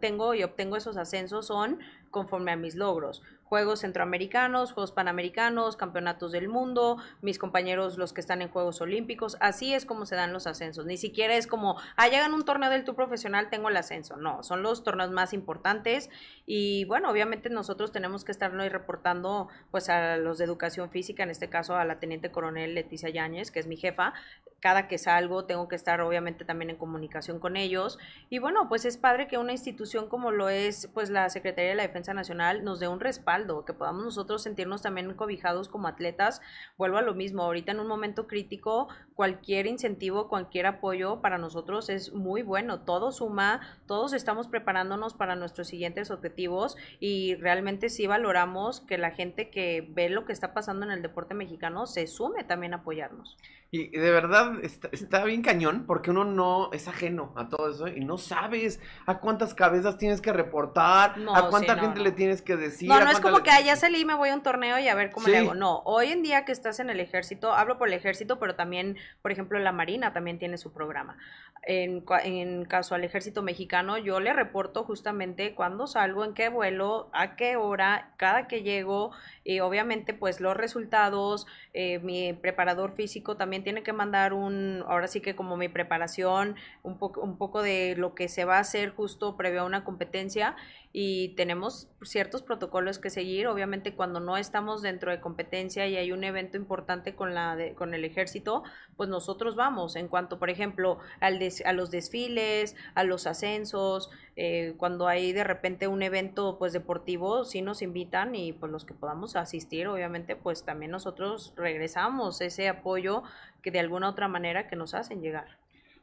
tengo y obtengo esos ascensos son conforme a mis logros. Juegos Centroamericanos, Juegos Panamericanos, Campeonatos del Mundo, mis compañeros los que están en Juegos Olímpicos, así es como se dan los ascensos. Ni siquiera es como, ah, llegan un torneo del Tour profesional, tengo el ascenso. No, son los torneos más importantes y bueno, obviamente nosotros tenemos que estarnos reportando pues a los de educación física, en este caso a la teniente coronel Leticia Yáñez, que es mi jefa. Cada que salgo tengo que estar obviamente también en comunicación con ellos y bueno, pues es padre que una institución como lo es pues la Secretaría de la Defensa Nacional nos dé un respaldo que podamos nosotros sentirnos también cobijados como atletas. Vuelvo a lo mismo, ahorita en un momento crítico, cualquier incentivo, cualquier apoyo para nosotros es muy bueno, todo suma, todos estamos preparándonos para nuestros siguientes objetivos y realmente sí valoramos que la gente que ve lo que está pasando en el deporte mexicano se sume también a apoyarnos. Y de verdad está, bien cañón porque uno no es ajeno a todo eso y no sabes a cuántas cabezas tienes que reportar, a cuánta gente le tienes que decir. No, no es como que ah, ya salí, me voy a un torneo y a ver cómo le hago. No, hoy en día que estás en el ejército, hablo por el ejército, pero también, por ejemplo, la Marina también tiene su programa. En, en caso al ejército mexicano, yo le reporto justamente cuándo salgo, en qué vuelo, a qué hora, cada que llego, y obviamente pues los resultados, eh, mi preparador físico también tiene que mandar un, ahora sí que como mi preparación, un poco, un poco de lo que se va a hacer justo previo a una competencia y tenemos ciertos protocolos que seguir. Obviamente cuando no estamos dentro de competencia y hay un evento importante con, la con el ejército, pues nosotros vamos. En cuanto, por ejemplo, al a los desfiles, a los ascensos, eh, cuando hay de repente un evento pues deportivo, sí nos invitan y pues los que podamos asistir, obviamente pues también nosotros regresamos ese apoyo que de alguna otra manera que nos hacen llegar.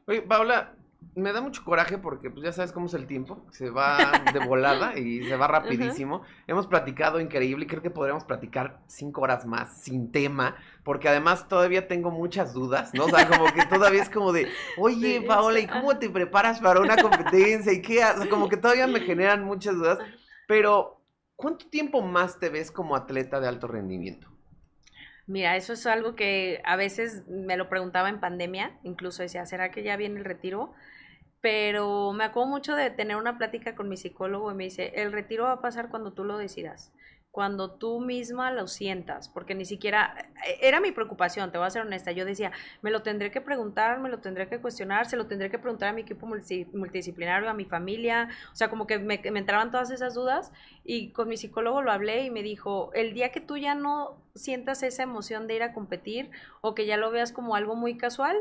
Oye, Paula, me da mucho coraje porque pues ya sabes cómo es el tiempo, se va de volada y se va rapidísimo. Hemos platicado increíble y creo que podríamos platicar cinco horas más sin tema, porque además todavía tengo muchas dudas, ¿no? O sea, como que todavía es como de, oye, Paola, ¿y cómo te preparas para una competencia? ¿Y qué? O sea, como que todavía me generan muchas dudas, pero ¿cuánto tiempo más te ves como atleta de alto rendimiento? Mira, eso es algo que a veces me lo preguntaba en pandemia, incluso decía, ¿será que ya viene el retiro? pero me acuerdo mucho de tener una plática con mi psicólogo y me dice, el retiro va a pasar cuando tú lo decidas, cuando tú misma lo sientas, porque ni siquiera, e, era mi preocupación, te voy a ser honesta, yo decía, me lo tendré que preguntar, me lo tendré que cuestionar, se lo tendré que preguntar a mi equipo multidisciplinario, a mi familia, o sea, como que me, me entraban todas esas dudas y con mi psicólogo lo hablé y me dijo, el día que tú ya no sientas esa emoción de ir a competir o que ya lo veas como algo muy casual,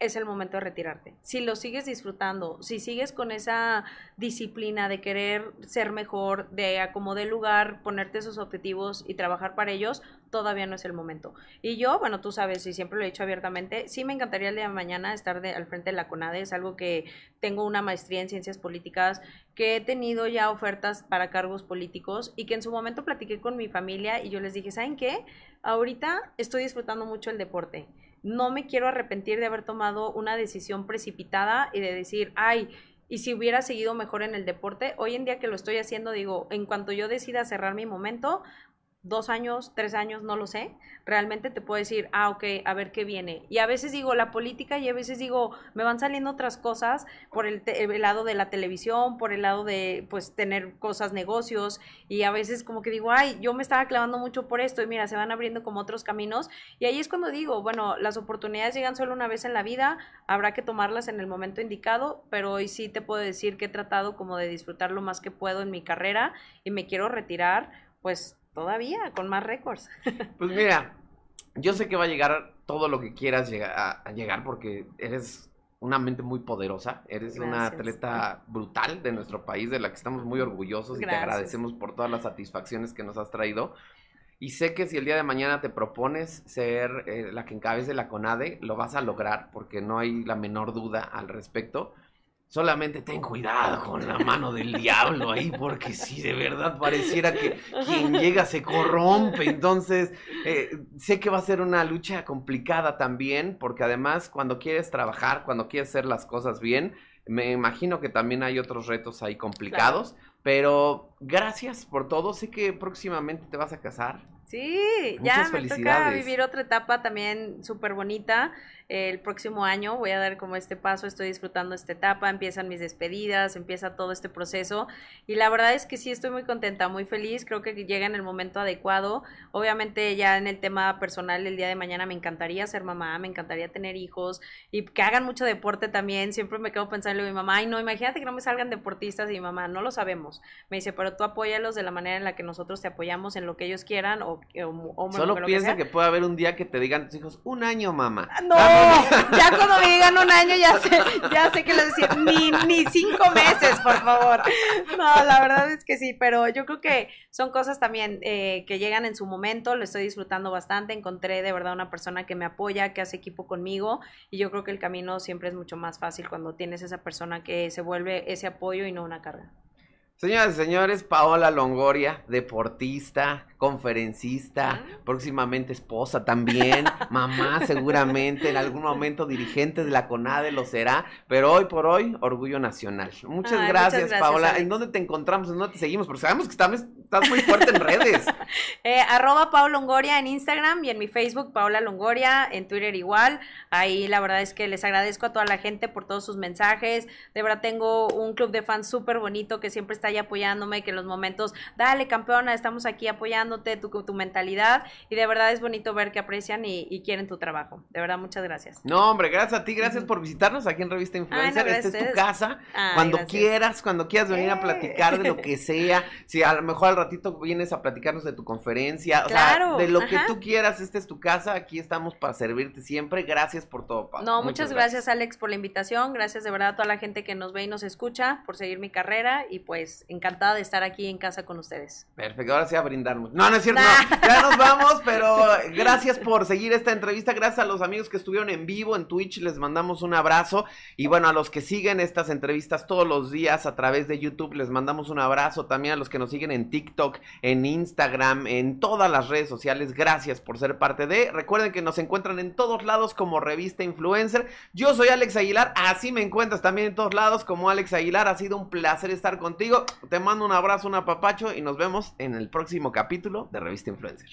es el momento de retirarte. Si lo sigues disfrutando, si sigues con esa disciplina de querer ser mejor, de acomodar lugar, ponerte esos objetivos y trabajar para ellos, todavía no es el momento. Y yo, bueno, tú sabes, y siempre lo he dicho abiertamente, sí me encantaría el día de mañana estar al frente de la CONADE, es algo que tengo una maestría en ciencias políticas, que he tenido ya ofertas para cargos políticos y que en su momento platiqué con mi familia y yo les dije, ¿saben qué? Ahorita estoy disfrutando mucho el deporte no me quiero arrepentir de haber tomado una decisión precipitada y de decir, ay, y si hubiera seguido mejor en el deporte, hoy en día que lo estoy haciendo, digo, en cuanto yo decida cerrar mi momento, dos años, tres años, no lo sé, realmente te puedo decir, ah, ok, a ver qué viene. Y a veces digo la política y a veces digo, me van saliendo otras cosas por el, lado de la televisión, por el lado de, pues, tener cosas, negocios, y a veces como que digo, ay, yo me estaba clavando mucho por esto y mira, se van abriendo como otros caminos. Y ahí es cuando digo, bueno, las oportunidades llegan solo una vez en la vida, habrá que tomarlas en el momento indicado, pero hoy sí te puedo decir que he tratado como de disfrutar lo más que puedo en mi carrera y me quiero retirar, pues Todavía, con más récords. Pues mira, yo sé que va a llegar todo lo que quieras llegar a, llegar porque eres una mente muy poderosa, eres una atleta brutal de nuestro país, de la que estamos muy orgullosos y te agradecemos por todas las satisfacciones que nos has traído. Y sé que si el día de mañana te propones ser eh, la que encabece la CONADE, lo vas a lograr porque no hay la menor duda al respecto. Solamente ten cuidado con la mano del diablo ahí, porque si de verdad pareciera que quien llega se corrompe. Entonces, eh, sé que va a ser una lucha complicada también, porque además cuando quieres trabajar, cuando quieres hacer las cosas bien, me imagino que también hay otros retos ahí complicados. Pero gracias por todo. Sé que próximamente te vas a casar. Sí, ya me toca vivir otra etapa también súper bonita el próximo año voy a dar como este paso, estoy disfrutando esta etapa, empiezan mis despedidas, empieza todo este proceso y la verdad es que sí estoy muy contenta, muy feliz, creo que llega en el momento adecuado. Obviamente ya en el tema personal el día de mañana me encantaría ser mamá, me encantaría tener hijos y que hagan mucho deporte también. Siempre me quedo pensando en mi mamá, ay no, imagínate que no me salgan deportistas y mi mamá, no lo sabemos. Me dice, pero tú apóyalos de la manera en la que nosotros te apoyamos en lo que ellos quieran o, o, Solo piensa que, puede haber un día que te digan tus hijos, un año mamá. No, ya cuando me digan un año ya sé, ya sé que les decía, ni, ni cinco meses, por favor. No, la verdad es que sí, pero yo creo que son cosas también eh, que llegan en su momento, lo estoy disfrutando bastante, encontré de verdad una persona que me apoya, que hace equipo conmigo y yo creo que el camino siempre es mucho más fácil cuando tienes esa persona que se vuelve ese apoyo y no una carga. Señoras y señores, Paola Longoria, deportista, conferencista, ah. próximamente esposa también, mamá seguramente, en algún momento dirigente de la CONADE lo será, pero hoy por hoy, orgullo nacional. Muchas, gracias, Paola. ¿En dónde te encontramos? ¿En dónde te seguimos? Porque sabemos que estás, estás muy fuerte en redes. eh, arroba Paola Longoria en Instagram y en mi Facebook, Paola Longoria, en Twitter igual. Ahí la verdad es que les agradezco a toda la gente por todos sus mensajes. De verdad tengo un club de fans súper bonito que siempre está ahí apoyándome, que en los momentos, dale campeona, estamos aquí apoyándote, tu, tu mentalidad, y de verdad es bonito ver que aprecian y, quieren tu trabajo. De verdad, muchas gracias. No, hombre, gracias a ti, gracias por visitarnos aquí en Revista Influencer. Esta es tu casa. cuando quieras, cuando quieras venir a platicar de lo que sea, si a lo mejor al ratito vienes a platicarnos de tu conferencia, o sea, de lo que tú quieras, esta es tu casa, aquí estamos para servirte siempre. Gracias por todo, Pablo. No, muchas, gracias, Alex, por la invitación. Gracias de verdad a toda la gente que nos ve y nos escucha por seguir mi carrera y pues encantada de estar aquí en casa con ustedes. Perfecto, ahora sí a brindarnos. No, no es cierto, ya nos vamos, pero gracias por seguir esta entrevista, gracias a los amigos que estuvieron en vivo en Twitch, les mandamos un abrazo. Y bueno, a los que siguen estas entrevistas todos los días a través de YouTube, les mandamos un abrazo, también a los que nos siguen en TikTok, en Instagram, en todas las redes sociales, gracias por ser parte de, recuerden que nos encuentran en todos lados como revista influencer, yo soy Alex Aguilar, así me encuentras también en todos lados como Alex Aguilar, ha sido un placer estar contigo, te mando un abrazo, un apapacho y nos vemos en el próximo de Revista Influencer.